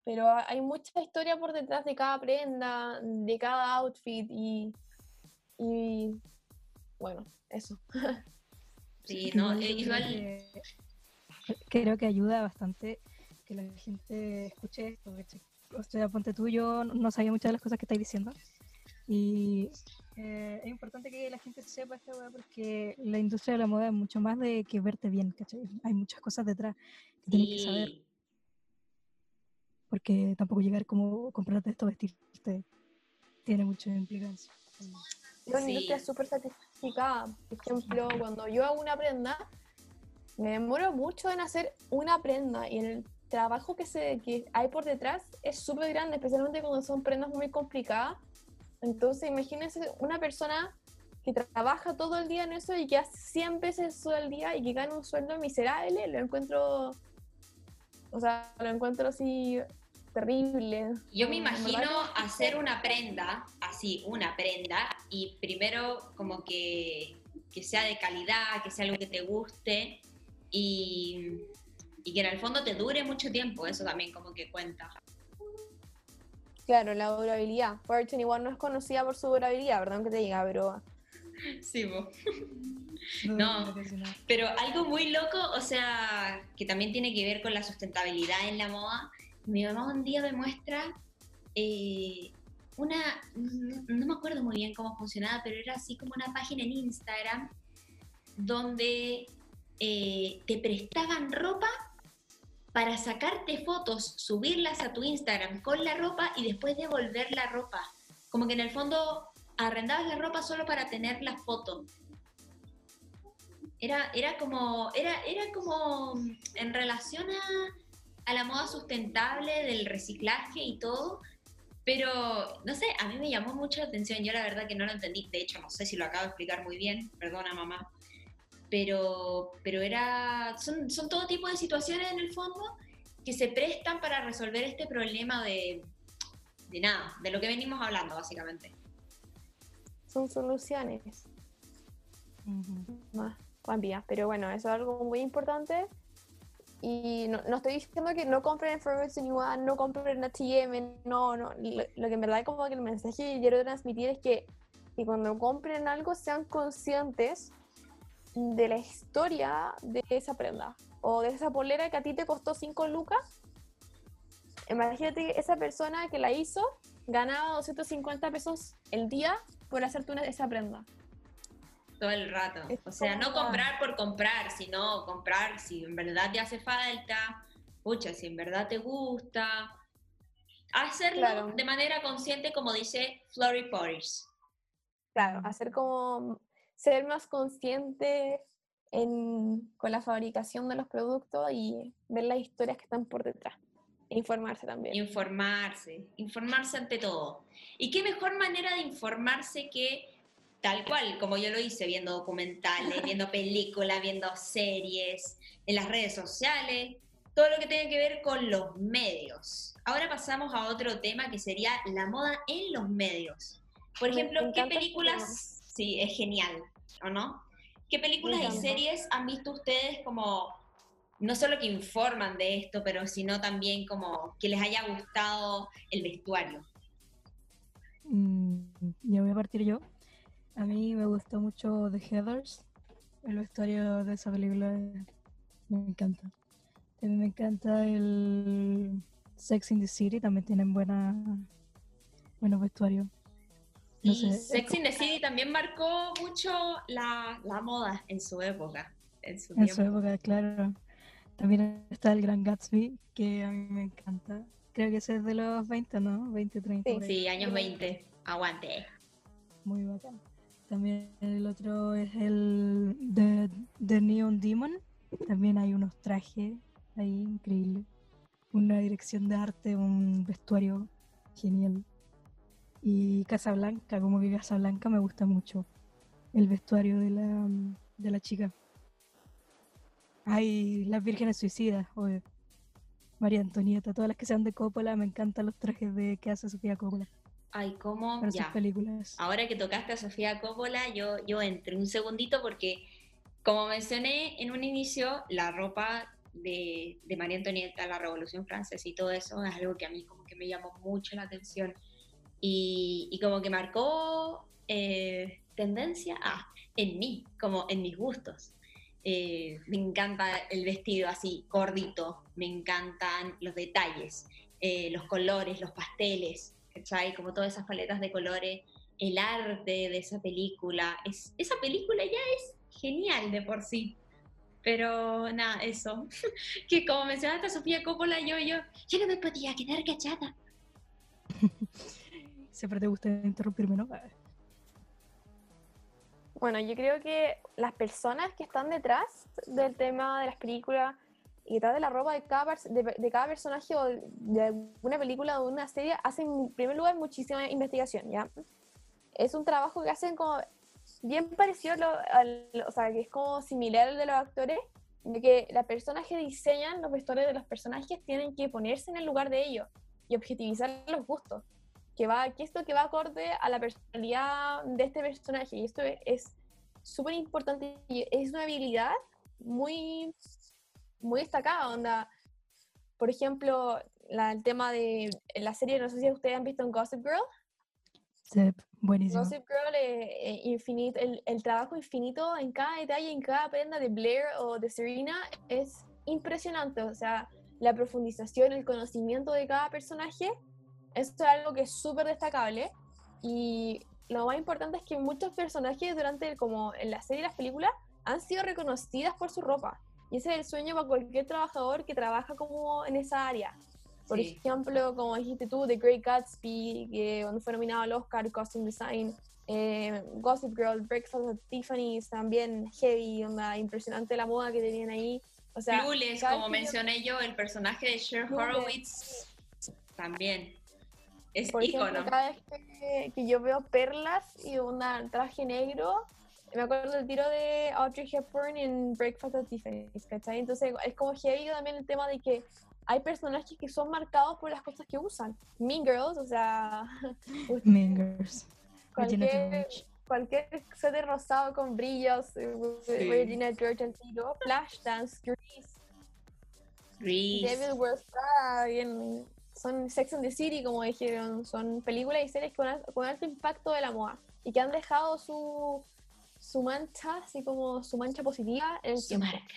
Pero ha- hay mucha historia por detrás de cada prenda, de cada outfit y, y bueno, eso. Sí, no, igual eh, creo igual que- creo que ayuda bastante que la gente escuche esto. O sea, ponte tú, yo no sabía muchas de las cosas que estáis diciendo. Y eh, es importante que la gente sepa esta weá porque la industria de la moda es mucho más de que verte bien, ¿cachai? Hay muchas cosas detrás que tienes que saber. sí, Porque tampoco llegar como comprarte esto, vestirte, tiene mucha implicancia. Es una Sí. industria súper sacrificada. Por ejemplo, cuando yo hago una prenda, me demoro mucho en hacer una prenda y el trabajo que, se, que hay por detrás es súper grande, especialmente cuando son prendas muy complicadas. Entonces, imagínense una persona que trabaja todo el día en eso y que hace 100 veces eso al día y que gana un sueldo miserable, lo encuentro, o sea, lo encuentro así terrible. Yo me imagino hacer una prenda, así, una prenda, y primero como que, que sea de calidad, que sea algo que te guste y, y que en el fondo te dure mucho tiempo, eso también como que cuenta. Claro, la durabilidad. Forever 21 no es conocida por su durabilidad, perdón que te diga, pero Sí, vos. No. Pero algo muy loco, o sea, que también tiene que ver con la sustentabilidad en la moda. Mi mamá un día me muestra eh, una, no, no me acuerdo muy bien cómo funcionaba, pero era así como una página en Instagram donde eh, te prestaban ropa para sacarte fotos, subirlas a tu Instagram con la ropa y después devolver la ropa. Como que en el fondo arrendabas la ropa solo para tener la foto. Era, era como, era, era como mm, en relación a, a la moda sustentable, del reciclaje y todo, pero no sé, a mí me llamó mucho la atención, yo la verdad que no lo entendí, de hecho no sé si lo acabo de explicar muy bien, perdona mamá, pero, pero era, son, son todo tipo de situaciones en el fondo que se prestan para resolver este problema de, de nada, de lo que venimos hablando básicamente. son soluciones más rápidas. Pero bueno, eso es algo muy importante. Y no, no estoy diciendo que no compren en Forever 21, no compren en H&M, no, no. Lo, lo que en verdad como que el mensaje que quiero transmitir es que, que cuando compren algo sean conscientes de la historia de esa prenda o de esa polera que a ti te costó 5 lucas. Imagínate que esa persona que la hizo ganaba 250 pesos el día por hacerte una, esa prenda. todo el rato. Es O sea, no comprar por comprar, sino comprar si en verdad te hace falta, pucha, si en verdad te gusta. Hacerlo Claro. de manera consciente, como dice Flory Potter's. Claro, hacer como ser más consciente en, con la fabricación de los productos y ver las historias que están por detrás. E informarse también. Informarse, informarse ante todo. ¿Y qué mejor manera de informarse que tal cual, como yo lo hice, viendo documentales, viendo películas, viendo series, en las redes sociales, todo lo que tenga que ver con los medios. Ahora pasamos a otro tema que sería la moda en los medios. Por ejemplo, ¿qué este películas? Sí, es genial, ¿o no? ¿Qué películas y series han visto ustedes como, no solo que informan de esto, pero sino también como que les haya gustado el vestuario? Mm, ya voy a partir yo. A mí me gustó mucho The Heathers. El vestuario de esa película me encanta. También me encanta el Sex in the City. También tienen buena, buenos vestuarios. No y sé, Sex in the City también marcó mucho la, la moda en su época, en su En tiempo. su época, claro. También está el Gran Gatsby, que a mí me encanta. Creo que ese es de los 20, ¿no? 20, 30. Sí. Sí, años 20, aguante. Muy bacán. También el otro es el The Neon Demon. También hay unos trajes ahí increíbles. Una dirección de arte, un vestuario genial. Y Casablanca, como que Casablanca me gusta mucho. El vestuario de la, de la chica. Hay las vírgenes suicidas, obvio. María Antonieta, todas las que sean de Coppola, me encantan los trajes de que hace Sofía Coppola Ay, cómo, para sus ya. películas. Ahora que tocaste a Sofía Coppola, yo, yo entré un segundito porque, como mencioné en un inicio, la ropa de, de María Antonieta, la Revolución Francesa y todo eso es algo que a mí como que me llamó mucho la atención y, y como que marcó eh, tendencia ah, en mí, como en mis gustos. Eh, me encanta el vestido así, gordito, me encantan los detalles, eh, los colores, los pasteles, ¿cachai? Como todas esas paletas de colores, el arte de esa película. Es, esa película ya es genial de por sí. Pero nada, eso. que como mencionaste a Sofía Coppola, yo, yo, yo no me podía quedar cachada. Siempre te gusta interrumpirme, ¿no? Bueno, yo creo que las personas que están detrás del tema de las películas y detrás de la ropa de cada, de, de cada personaje o de una película o de una serie hacen, en primer lugar, muchísima investigación, ¿ya? Es un trabajo que hacen como bien parecido lo- al, o sea, que es como similar al de los actores, de que las personas que diseñan los vestuarios de los personajes tienen que ponerse en el lugar de ellos y objetivizar los gustos que va, que esto que va acorde a la personalidad de este personaje. Y esto es- es súper importante es una habilidad muy, muy destacada. Onda, por ejemplo, la- el tema de la serie, no sé si ustedes han visto en Gossip Girl. Sí, buenísimo. Gossip Girl, eh, eh, infinito, el, el trabajo infinito en cada detalle, en cada prenda de Blair o de Serena es impresionante. O sea, la profundización, el conocimiento de cada personaje, esto es algo que es súper destacable. Y lo más importante es que muchos personajes durante, el- como en la serie y las películas, han sido reconocidas por su ropa. Y ese es el sueño para cualquier trabajador que trabaja como en esa área. Por Sí. ejemplo, como dijiste tú, The Great Gatsby, que cuando fue nominado al Oscar, Costume Design, eh, Gossip Girl, Breakfast at Tiffany's, también heavy, onda, impresionante la moda que tenían ahí. O sea, Clueless, como mencioné yo, el personaje de Cher. Horowitz también es por ícono. ejemplo, cada vez que, que yo veo perlas y un traje negro, me acuerdo del tiro de Audrey Hepburn en Breakfast at Tiffany's, ¿cachai? Entonces es como heavy también el tema de que hay personajes que son marcados por las cosas que usan. Mean Girls, o sea, Mean Girls. Cualquier, cualquier suéter rosado con brillos, eh, Sí. Regina George al tiro, Flashdance, Grease, Reese. Devil Wears Prada, bien, son Sex and the City, como dijeron, son películas y series con, con alto impacto de la moda y que han dejado su, su mancha, así como su mancha positiva en el Su tiempo. marca.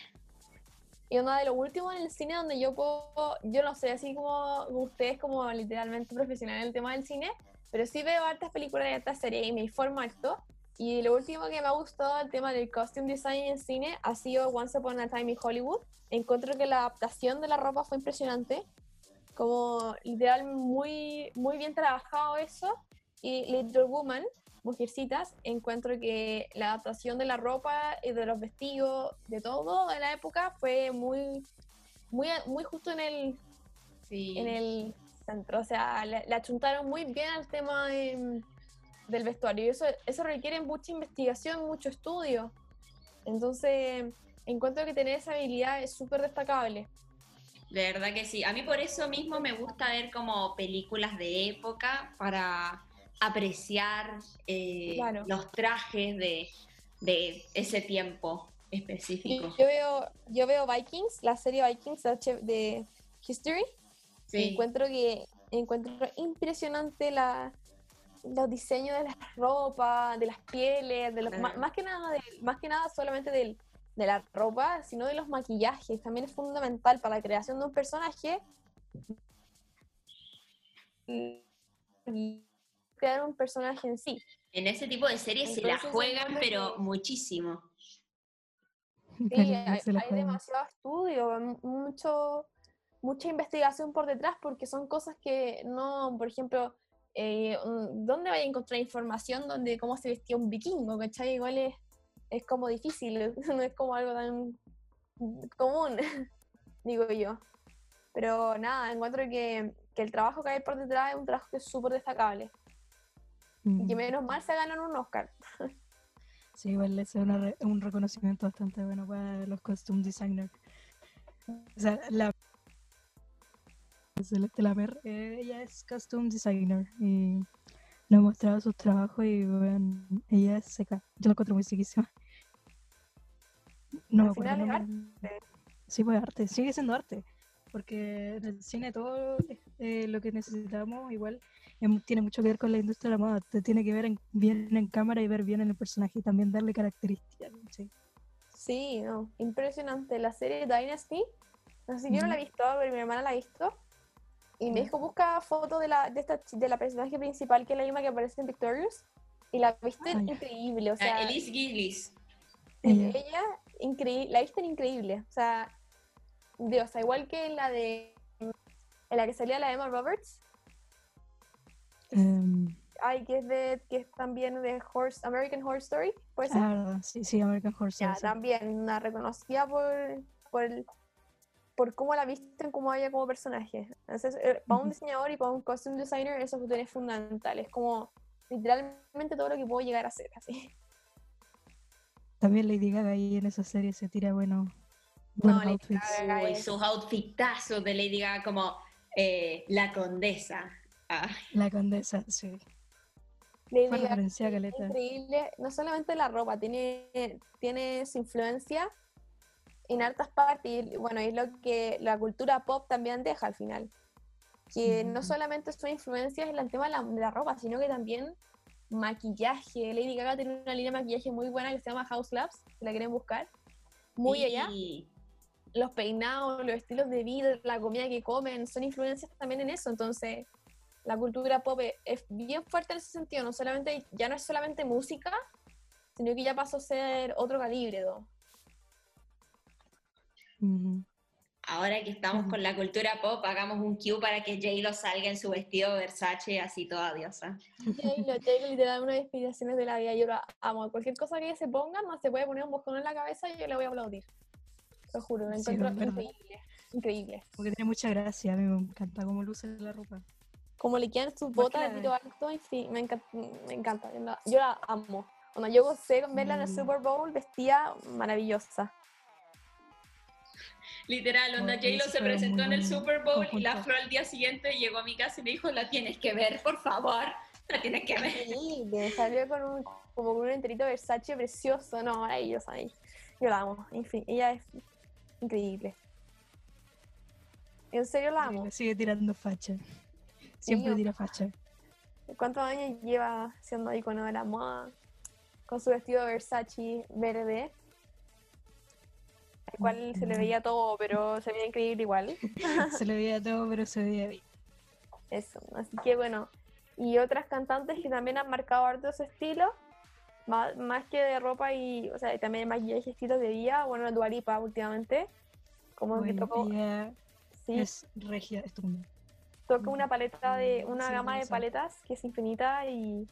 Y una de lo último en el cine donde yo puedo, yo no sé, así como ustedes como literalmente profesional en el tema del cine, pero sí veo hartas películas y hartas series y me informo harto. Y lo último que me ha gustado el tema del costume design en cine ha sido Once Upon a Time in Hollywood. Encuentro que la adaptación de la ropa fue impresionante, como literal muy, muy bien trabajado eso. Y Little Woman, mujercitas, encuentro que la adaptación de la ropa y de los vestidos, de todo de la época, fue muy, muy, muy justo en el, Sí. en el centro. O sea, le, le achuntaron muy bien al tema de- del vestuario. Y eso, eso requiere mucha investigación, mucho estudio. Entonces, encuentro que tener esa habilidad es súper destacable. De verdad que sí. A mí por eso mismo me gusta ver como películas de época para apreciar eh, Claro. los trajes de, de ese tiempo Y específico. yo veo, yo veo Vikings, la serie Vikings de History, y encuentro que encuentro impresionante la, los diseños de las ropas, de las pieles, de los, Claro. más, más que nada, de- más que nada solamente del, de la ropa, sino de los maquillajes. También es fundamental para la creación de un personaje. Y crear un personaje en sí. En ese tipo de series se la juegan, pero que- muchísimo. Sí, hay, demasiado estudio, mucho, mucha investigación por detrás porque son cosas que no, por ejemplo, eh, ¿dónde vaya a encontrar información donde cómo se vestía un vikingo? ¿Cachai? Igual es, es como difícil, no es como algo tan común, digo yo. Pero nada, encuentro que, que el trabajo que hay por detrás es un trabajo que es súper destacable y que Mm. menos mal se ganan un Oscar. Sí, igual es una un reconocimiento bastante bueno para los costume designers. O sea, la Celeste Lamer, eh, ella es costume designer y nos ha mostrado sus trabajos y bueno, ella es seca. Yo la encuentro muy sequísima. No Al me acuerdo final es nombre. Sí, pues arte, sigue siendo arte. Porque en el cine todo eh, lo que necesitamos igual em, tiene mucho que ver con la industria de la moda. Te tiene que ver en- bien en cámara y ver bien en el personaje y también darle características. ¿sí? Sí, no, impresionante. La serie Dynasty, no sé si yo no la he visto, pero mi hermana la ha visto. Y me Ya. dijo, busca fotos de la, de, esta, de la personaje principal, que es la misma que aparece en Victorious. Y la viste ya. increíble, o Ah, sea, Elise Gillis. Ella. increíble, la viste increíble. O sea, diosa, igual que en la de, en la que salía la Emma Roberts, Em, ay, que es de, que es también de Horse, American Horror Story, puede ser. ah, sí, sí, American Horror Ya, Story, sí. también, una reconocida por, por, el- por cómo la visten, cómo ella como personaje. Entonces, eh, para un diseñador y para un costume designer, eso es fundamental. Es como literalmente todo lo que puedo llegar a hacer. Así. También Lady Gaga ahí en esa serie se tira bueno, No, Lady. Gaga Uy, es- sus outfitazos de Lady Gaga como eh, la condesa. Ah, La condesa, sí. Lady Fue Gaga es increíble, no solamente la ropa, tiene, tiene su influencia en hartas partes. Y bueno, es lo que la cultura pop también deja al final. Que no Ujú. solamente son influencias en el tema de la, de la ropa, sino que también maquillaje. Lady Gaga tiene una línea de maquillaje muy buena que se llama House Labs, si la quieren buscar. Muy allá. sí. Los peinados, los estilos de vida, la comida que comen, son influencias también en eso. Entonces, la cultura pop e- es bien fuerte en ese sentido. No solamente, ya no es solamente música, sino que ya pasó a ser otro calibre. ¿no? Ahora que estamos con la cultura pop, hagamos un cue para que J-Lo salga en su vestido Versace así toda diosa. J-Lo, J-Lo literal una de las inspiraciones de la vida. Yo la amo. Cualquier cosa que ella se ponga, no se puede poner un boscón en la cabeza y yo le voy a aplaudir. Lo juro, lo Sí, encuentro increíble. Increíble. Porque tiene mucha gracia, a mí me encanta cómo luce la ropa. Como le quedan sus botas de pito alto, en fin, me encanta. Me encanta yo, la, yo la amo. Cuando yo gocé con verla en el Mm. Super Bowl, vestía maravillosa. Literal, onda Oh, J-Lo se presentó en el Super Bowl y la. Flor al día siguiente llegó a mi casa y me dijo, la tienes que ver, por favor, la tienes que ver. Increíble, salió con un, como con un enterito Versace precioso, no, maravillosa. ahí. Yo la amo, en fin, ella es increíble. En serio la amo. Sigue tirando facha. Siempre Sí, tira facha. ¿Cuántos años lleva siendo icono de la moda? Con su vestido Versace verde, al cual se le veía todo, pero se veía increíble igual. Se le veía todo, pero se veía bien. Eso, así que bueno. Y otras cantantes que también han marcado harto su estilo, más, más que de ropa y, o sea, y también maquillaje, estilos de vida, bueno, Dualipa últimamente, como que tocó, sí, es regia, estupenda. toca una paleta de, una sí, gama de paletas que es infinita y,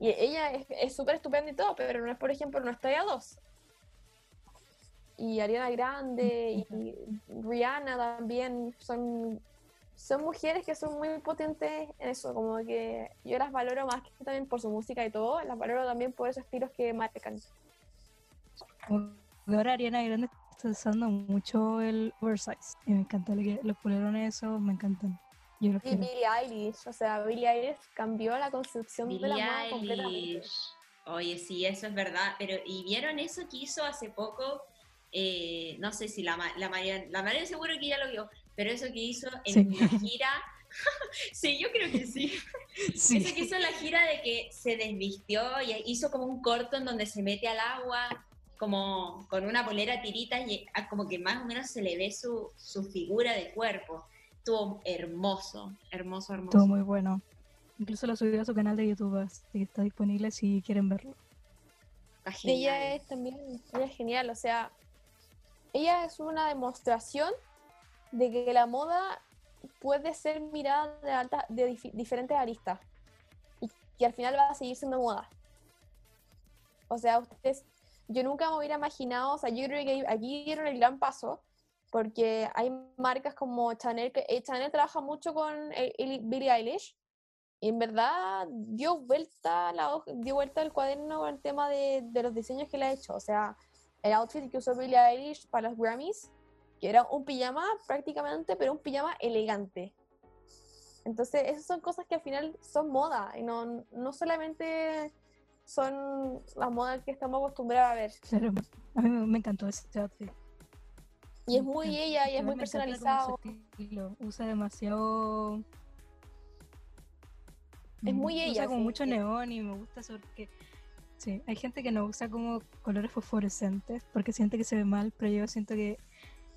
Y ella es súper estupenda y todo, pero no es, por ejemplo, no está a dos. Y Ariana Grande y Rihanna también son, son mujeres que son muy potentes en eso, como que yo las valoro más que también por su música y todo, las valoro también por esos estilos que marcan. Ahora Ariana Grande está usando mucho el oversize y me encanta los polerones, eso me encantan. y Billie Eilish, o sea, Billie Eilish cambió la concepción de la moda completamente. Oye, sí, eso es verdad, pero ¿y vieron eso que hizo hace poco eh, no sé si la, la Mariana, la Mariana seguro que ya lo vio, pero eso que hizo en la gira, sí, yo creo que sí. Eso que hizo en la gira de que se desvistió y hizo como un corto en donde se mete al agua, como con una polera tirita y ah, como que más o menos se le ve su, su figura de cuerpo. Estuvo hermoso, hermoso, hermoso. Estuvo muy bueno. Incluso lo subió a su canal de YouTube, así que está disponible si quieren verlo. Ella es también, ella es genial, o sea, ella es una demostración de que la moda puede ser mirada de, alta, de diferentes aristas y que al final va a seguir siendo moda. O sea, ustedes, yo nunca me hubiera imaginado, o sea, yo creo que aquí dieron el gran paso porque hay marcas como Chanel, que eh, Chanel trabaja mucho con Billie Eilish y en verdad dio vuelta, la, dio vuelta el cuaderno con el tema de, de los diseños que le ha hecho. O sea, el outfit que usó Billie Eilish para los Grammys, que era un pijama prácticamente, pero un pijama elegante. Entonces, esas son cosas que al final son moda y no, no solamente son las modas que estamos acostumbrados a ver. a mí me encantó ese outfit. Y es muy ella y es muy personalizado. Usa demasiado. Es muy ella. Usa como mucho neón y me gusta porque Sí, hay gente que no usa como colores fosforescentes porque siente que se ve mal, pero yo siento que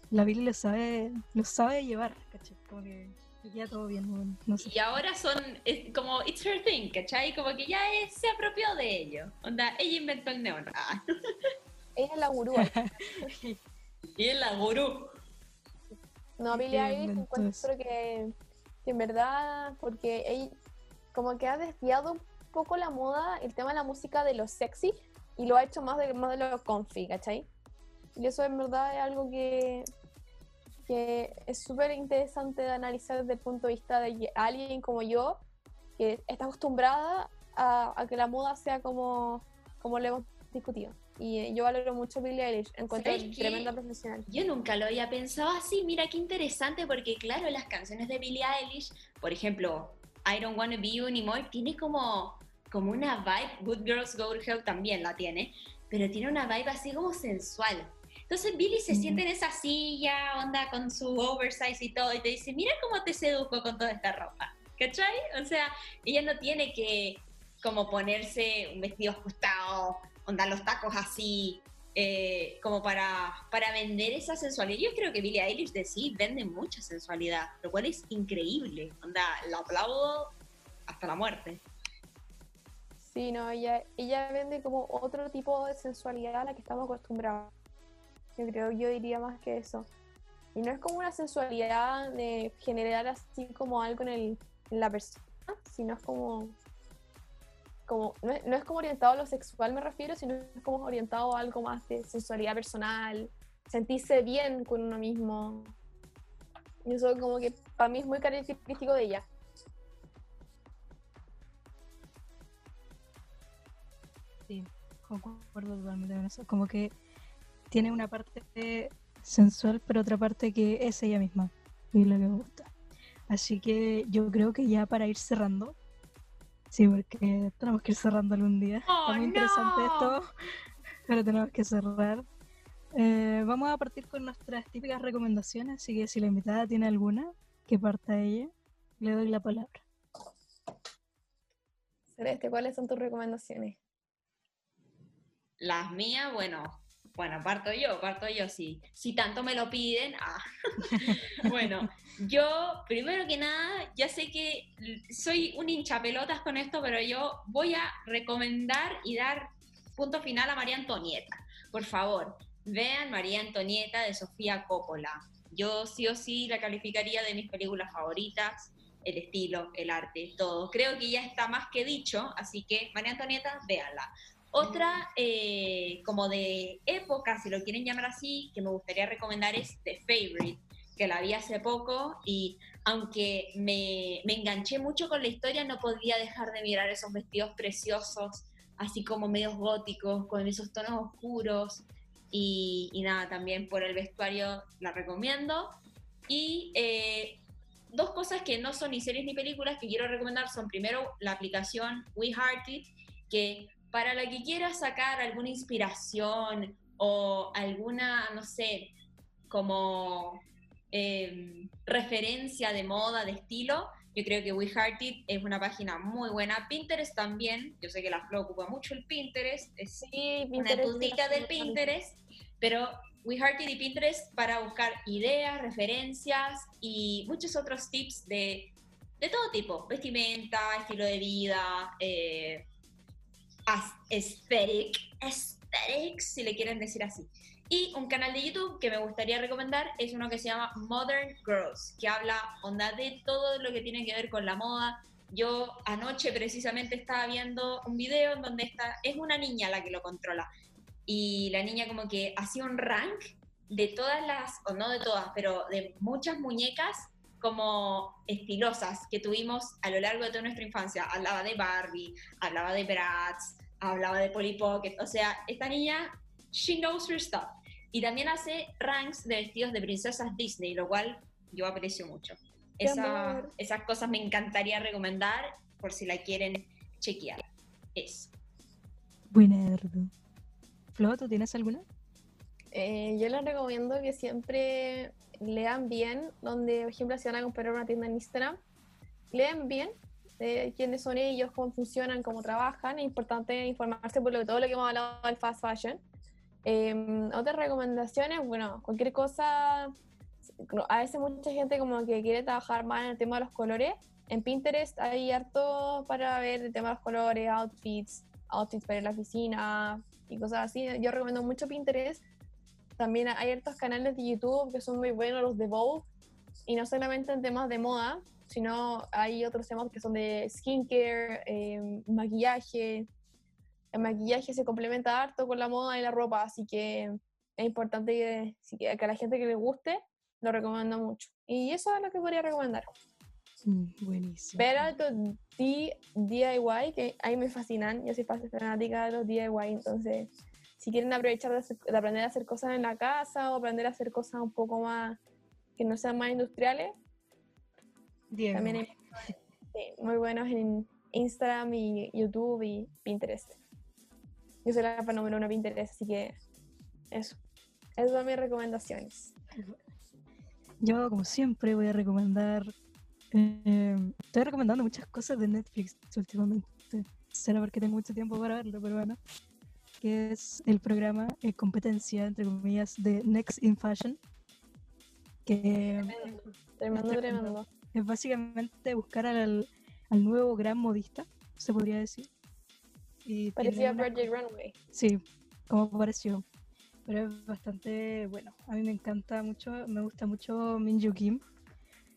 la Billy lo sabe, lo sabe llevar, ¿cachai? Como que ya todo bien, no sé. Y ahora son como it's her thing, ¿cachai? Como que ya se apropió de ello. Onda, ella inventó el neón. Ah. Ella es la gurú. y es la gurú. No, Billie Eilish encuentro que, que, en verdad, porque ella como que ha desviado un poco la moda, el tema de la música de lo sexy y lo ha hecho más de, más de lo comfy, ¿cachai? Y eso en verdad es algo que, que es súper interesante de analizar desde el punto de vista de alguien como yo, que está acostumbrada a, que la moda sea como, como le hemos discutido. Y yo valoro mucho Billie Eilish, encuentro tremenda profesional. Yo nunca lo había pensado así, mira qué interesante, porque claro, las canciones de Billie Eilish, por ejemplo, I Don't Wanna Be You Anymore, tiene como como una vibe, Good Girls Go to Hell también la tiene, pero tiene una vibe así como sensual. Entonces Billy se siente en esa silla, onda con su oversize y todo, y te dice, mira cómo te seduzco con toda esta ropa. ¿Cachai? O sea, ella no tiene que como ponerse un vestido ajustado, onda los tacos así, eh, como para, para vender esa sensualidad. Yo creo que Billie Eilish de sí vende mucha sensualidad, lo cual es increíble. Onda, la aplaudo hasta la muerte. Sí, no, ella, ella vende como otro tipo de sensualidad a la que estamos acostumbrados. Yo creo, yo diría más que eso. Y no es como una sensualidad de generar así como algo en, el, en la persona, sino es como, como no, es, no, es, como orientado a lo sexual me refiero, sino es como orientado a algo más de sensualidad personal, sentirse bien con uno mismo. Y eso como que para mí es muy característico de ella. Sí, concuerdo totalmente con eso. Como que tiene una parte sensual, pero otra parte que es ella misma. Y lo que me gusta. Así que yo creo que ya para ir cerrando, sí, porque tenemos que ir cerrando algún día. Oh, muy interesante esto, pero tenemos que cerrar. Eh, vamos a partir con nuestras típicas recomendaciones, así que si la invitada tiene alguna, que parta ella, le doy la palabra. Celeste, ¿cuáles son tus recomendaciones? Las mías, bueno, bueno, parto yo, parto yo, sí. Si tanto me lo piden, ah. bueno, yo, primero que nada, ya sé que soy un hinchapelotas con esto, pero yo voy a recomendar y dar punto final a María Antonieta. Por favor, vean María Antonieta de Sofía Coppola. Yo sí o sí la calificaría de mis películas favoritas. el estilo, el arte, todo. Creo que ya está más que dicho, así que María Antonieta, véanla. Otra, eh, como de época, si lo quieren llamar así, que me gustaría recomendar es The Favorite, que la vi hace poco y aunque me, me enganché mucho con la historia, no podía dejar de mirar esos vestidos preciosos, así como medios góticos, con esos tonos oscuros. Y, y nada, también por el vestuario la recomiendo. Y eh, dos cosas que no son ni series ni películas que quiero recomendar son primero la aplicación We Heart que para la que quiera sacar alguna inspiración o alguna, no sé, como em, referencia de moda, de estilo, yo creo que We Hearted es una página muy buena. Pinterest también, yo sé que la Flo ocupa mucho el Pinterest, es Sí, una tutita del Pinterest, pero We Hearted y Pinterest para buscar ideas, referencias y muchos otros tips de, de todo tipo, vestimenta, estilo de vida, eh, aesthetic, aesthetics, si le quieren decir así. Y un canal de YouTube que me gustaría recomendar es uno que se llama Modern Girls, que habla onda de todo lo que tiene que ver con la moda. Yo anoche precisamente estaba viendo un video en donde está, es una niña la que lo controla. Y la niña como que hacía un rank de todas las, o no de todas, pero de muchas muñecas como estilosas que tuvimos a lo largo de toda nuestra infancia. Hablaba de Barbie, hablaba de Bratz, hablaba de Polly Pocket. O sea, esta niña, she knows her stuff. Y también hace ranks de vestidos de princesas Disney, lo cual yo aprecio mucho. ¡Qué Esa- esas cosas me encantaría recomendar por si la quieren chequear. Eso. Buenardo. Flo, ¿tú tienes alguna? Eh, yo les recomiendo que siempre lean bien, donde, por ejemplo, si van a comprar una tienda en Instagram, lean bien eh, quiénes son ellos, cómo funcionan, cómo trabajan. Es importante informarse por todo lo que hemos hablado del fast fashion. Eh, otras recomendaciones, bueno, cualquier cosa, a veces mucha gente como que quiere trabajar más en el tema de los colores. En Pinterest hay harto para ver el tema de los colores, outfits, outfits para la oficina y cosas así. Yo recomiendo mucho Pinterest. También hay hartos canales de YouTube que son muy buenos, los de Vogue, y no solamente en temas de moda, sino hay otros temas que son de skincare, eh, maquillaje. El maquillaje se complementa harto con la moda y la ropa, así que es importante que, que, a la gente que le guste, lo recomiendo mucho. Y eso es lo que podría recomendar. Mm, buenísimo. Ver algo DIY, que a mí me fascinan, yo soy fanática de los DIY, entonces si quieren aprovechar de, hacer- de aprender a hacer cosas en la casa o aprender a hacer cosas un poco más que no sean más industriales, Diego. también hay sí, muy buenos en Instagram y YouTube y Pinterest. Yo soy la fan número uno de Pinterest, así que eso. Esas son mis recomendaciones. Yo, como siempre, voy a recomendar. eh, estoy recomendando muchas cosas de Netflix últimamente. Será porque tengo mucho tiempo para verlo, pero bueno. Que es el programa eh, competencia, entre comillas, de Next in Fashion. Que Tremendo, Tremendo. tremendo. es básicamente buscar al, al nuevo gran modista, se podría decir. Y Parecía una- Project Runway. Sí, como pareció. Pero es bastante bueno. A mí me encanta mucho, me gusta mucho Minju Kim.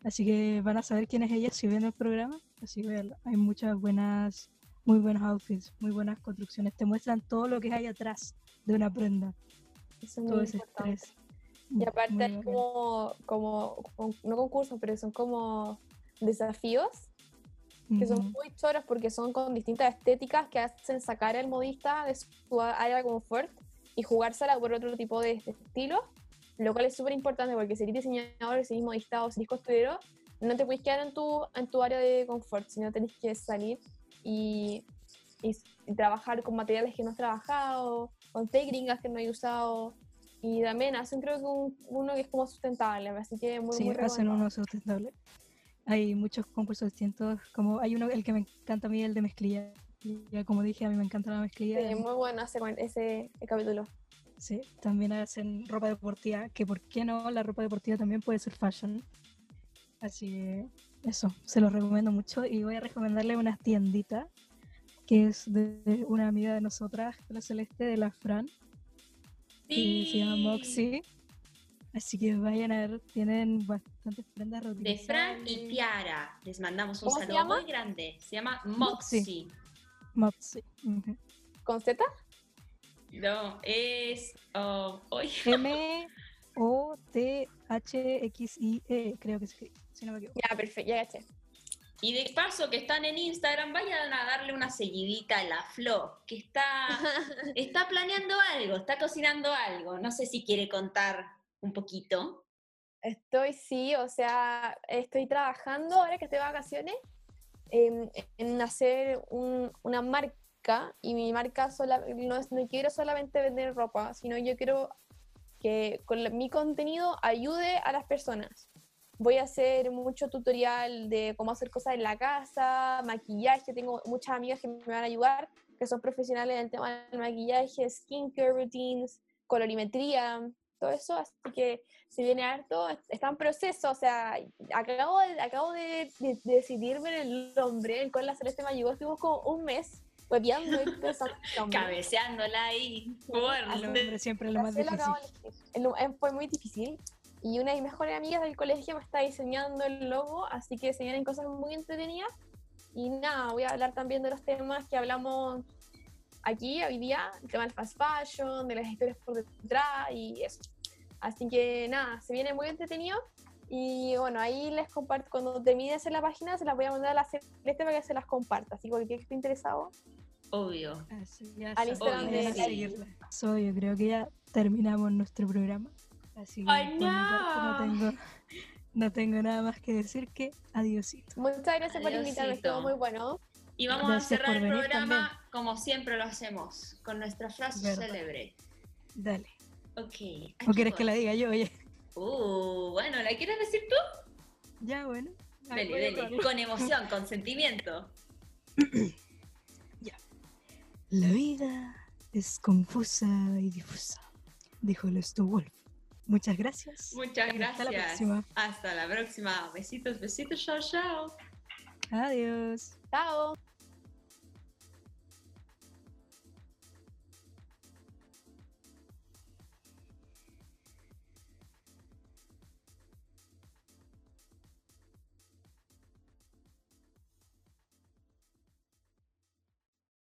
Así que van a saber quién es ella si ven el programa. Así que hay muchas buenas, muy buenos outfits, muy buenas construcciones. Te muestran todo lo que hay atrás de una prenda. Eso es Todo ese importante. estrés. Y aparte Muy hay como, como, no concursos, pero son como desafíos que son muy choros porque son con distintas estéticas que hacen sacar al modista de su área de confort y jugársela por otro tipo de, de estilo, lo cual es súper importante porque si eres diseñador, si eres modista o si eres costurero, no te puedes quedar en tu, en tu área de confort, sino tenés que salir y, y, y trabajar con materiales que no has trabajado, con técnicas que no hay usado. Y también hacen creo que un- uno que es como sustentable, así que muy, Sí, muy hacen recomendado. uno sustentable. Hay muchos concursos distintos, como hay uno, el que me encanta a mí, el de mezclilla. Ya como dije, a mí me encanta la mezclilla. Sí, muy bueno ese, ese capítulo. Sí, también hacen ropa deportiva, que por qué no, la ropa deportiva también puede ser fashion. Así que eso, se los recomiendo mucho y voy a recomendarle una tiendita que es de una amiga de nosotras, la Celeste, de la Fran, y se llama Moxie. Así que vayan a ver, tienen bastantes prendas De Fran y. Tiara. Les mandamos un ¿Cómo se saludo muy grande. Se llama Moxie. Moxie. ¿Con Z? No, es. oh, M-O-T-H-X-I-E, creo que se escribe, si no me equivoco. Ya, perfecto, ya caché. Y de paso que están en Instagram, vayan a darle una seguidita a la Flo, que está, está planeando algo, está cocinando algo. No sé si quiere contar un poquito. Estoy, sí, o sea, estoy trabajando ahora que estoy de vacaciones en, en hacer un- una marca y mi marca sola, no, es- no quiero solamente vender ropa, sino yo quiero que con la- mi contenido ayude a las personas. Voy a hacer mucho tutorial de cómo hacer cosas en la casa, maquillaje, tengo muchas amigas que me van a ayudar, que son profesionales en el tema del maquillaje, skincare routines, colorimetría, todo eso, así que se viene harto, es- está en proceso, o sea, acabo de, acabo de, de- de decidirme el nombre, el cual la Celeste me ayudó, estuvimos como un mes hueveando y pensando. Cabeceándola ahí. Hombre siempre es lo más lo difícil. nu- eh, Fue muy difícil. Y una de mis mejores amigas del colegio me está diseñando el logo, así que se vienen cosas muy entretenidas. Y nada, voy a hablar también de los temas que hablamos aquí hoy día, el tema del fast fashion, de las historias por detrás y eso. Así que nada, se viene muy entretenido. Y bueno, ahí les comparto, cuando termine de hacer la página, se las voy a mandar a la Celeste para que se las comparta. Así que cualquier que esté interesado, Obvio. Así ya Al Instagram de- seguirla. So, yo creo que ya terminamos nuestro programa. Así que ¡Ay, por mi parte no! no tengo, no tengo nada más que decir que adiosito. muchas gracias por invitarme, estuvo muy bueno. Y vamos Gracias a cerrar el programa como siempre lo hacemos, con nuestra frase Verdad. célebre. Dale. Ok. ¿O quieres que la diga yo? Oye. Uh, bueno, ¿la quieres decir tú? Ya, bueno. Dele, dele. Con emoción, con sentimiento. La vida es confusa y difusa, dijo el Wolf. Muchas gracias. Muchas Hasta gracias. la próxima. Hasta la próxima. Besitos, besitos, chao, chao. Adiós. Chao.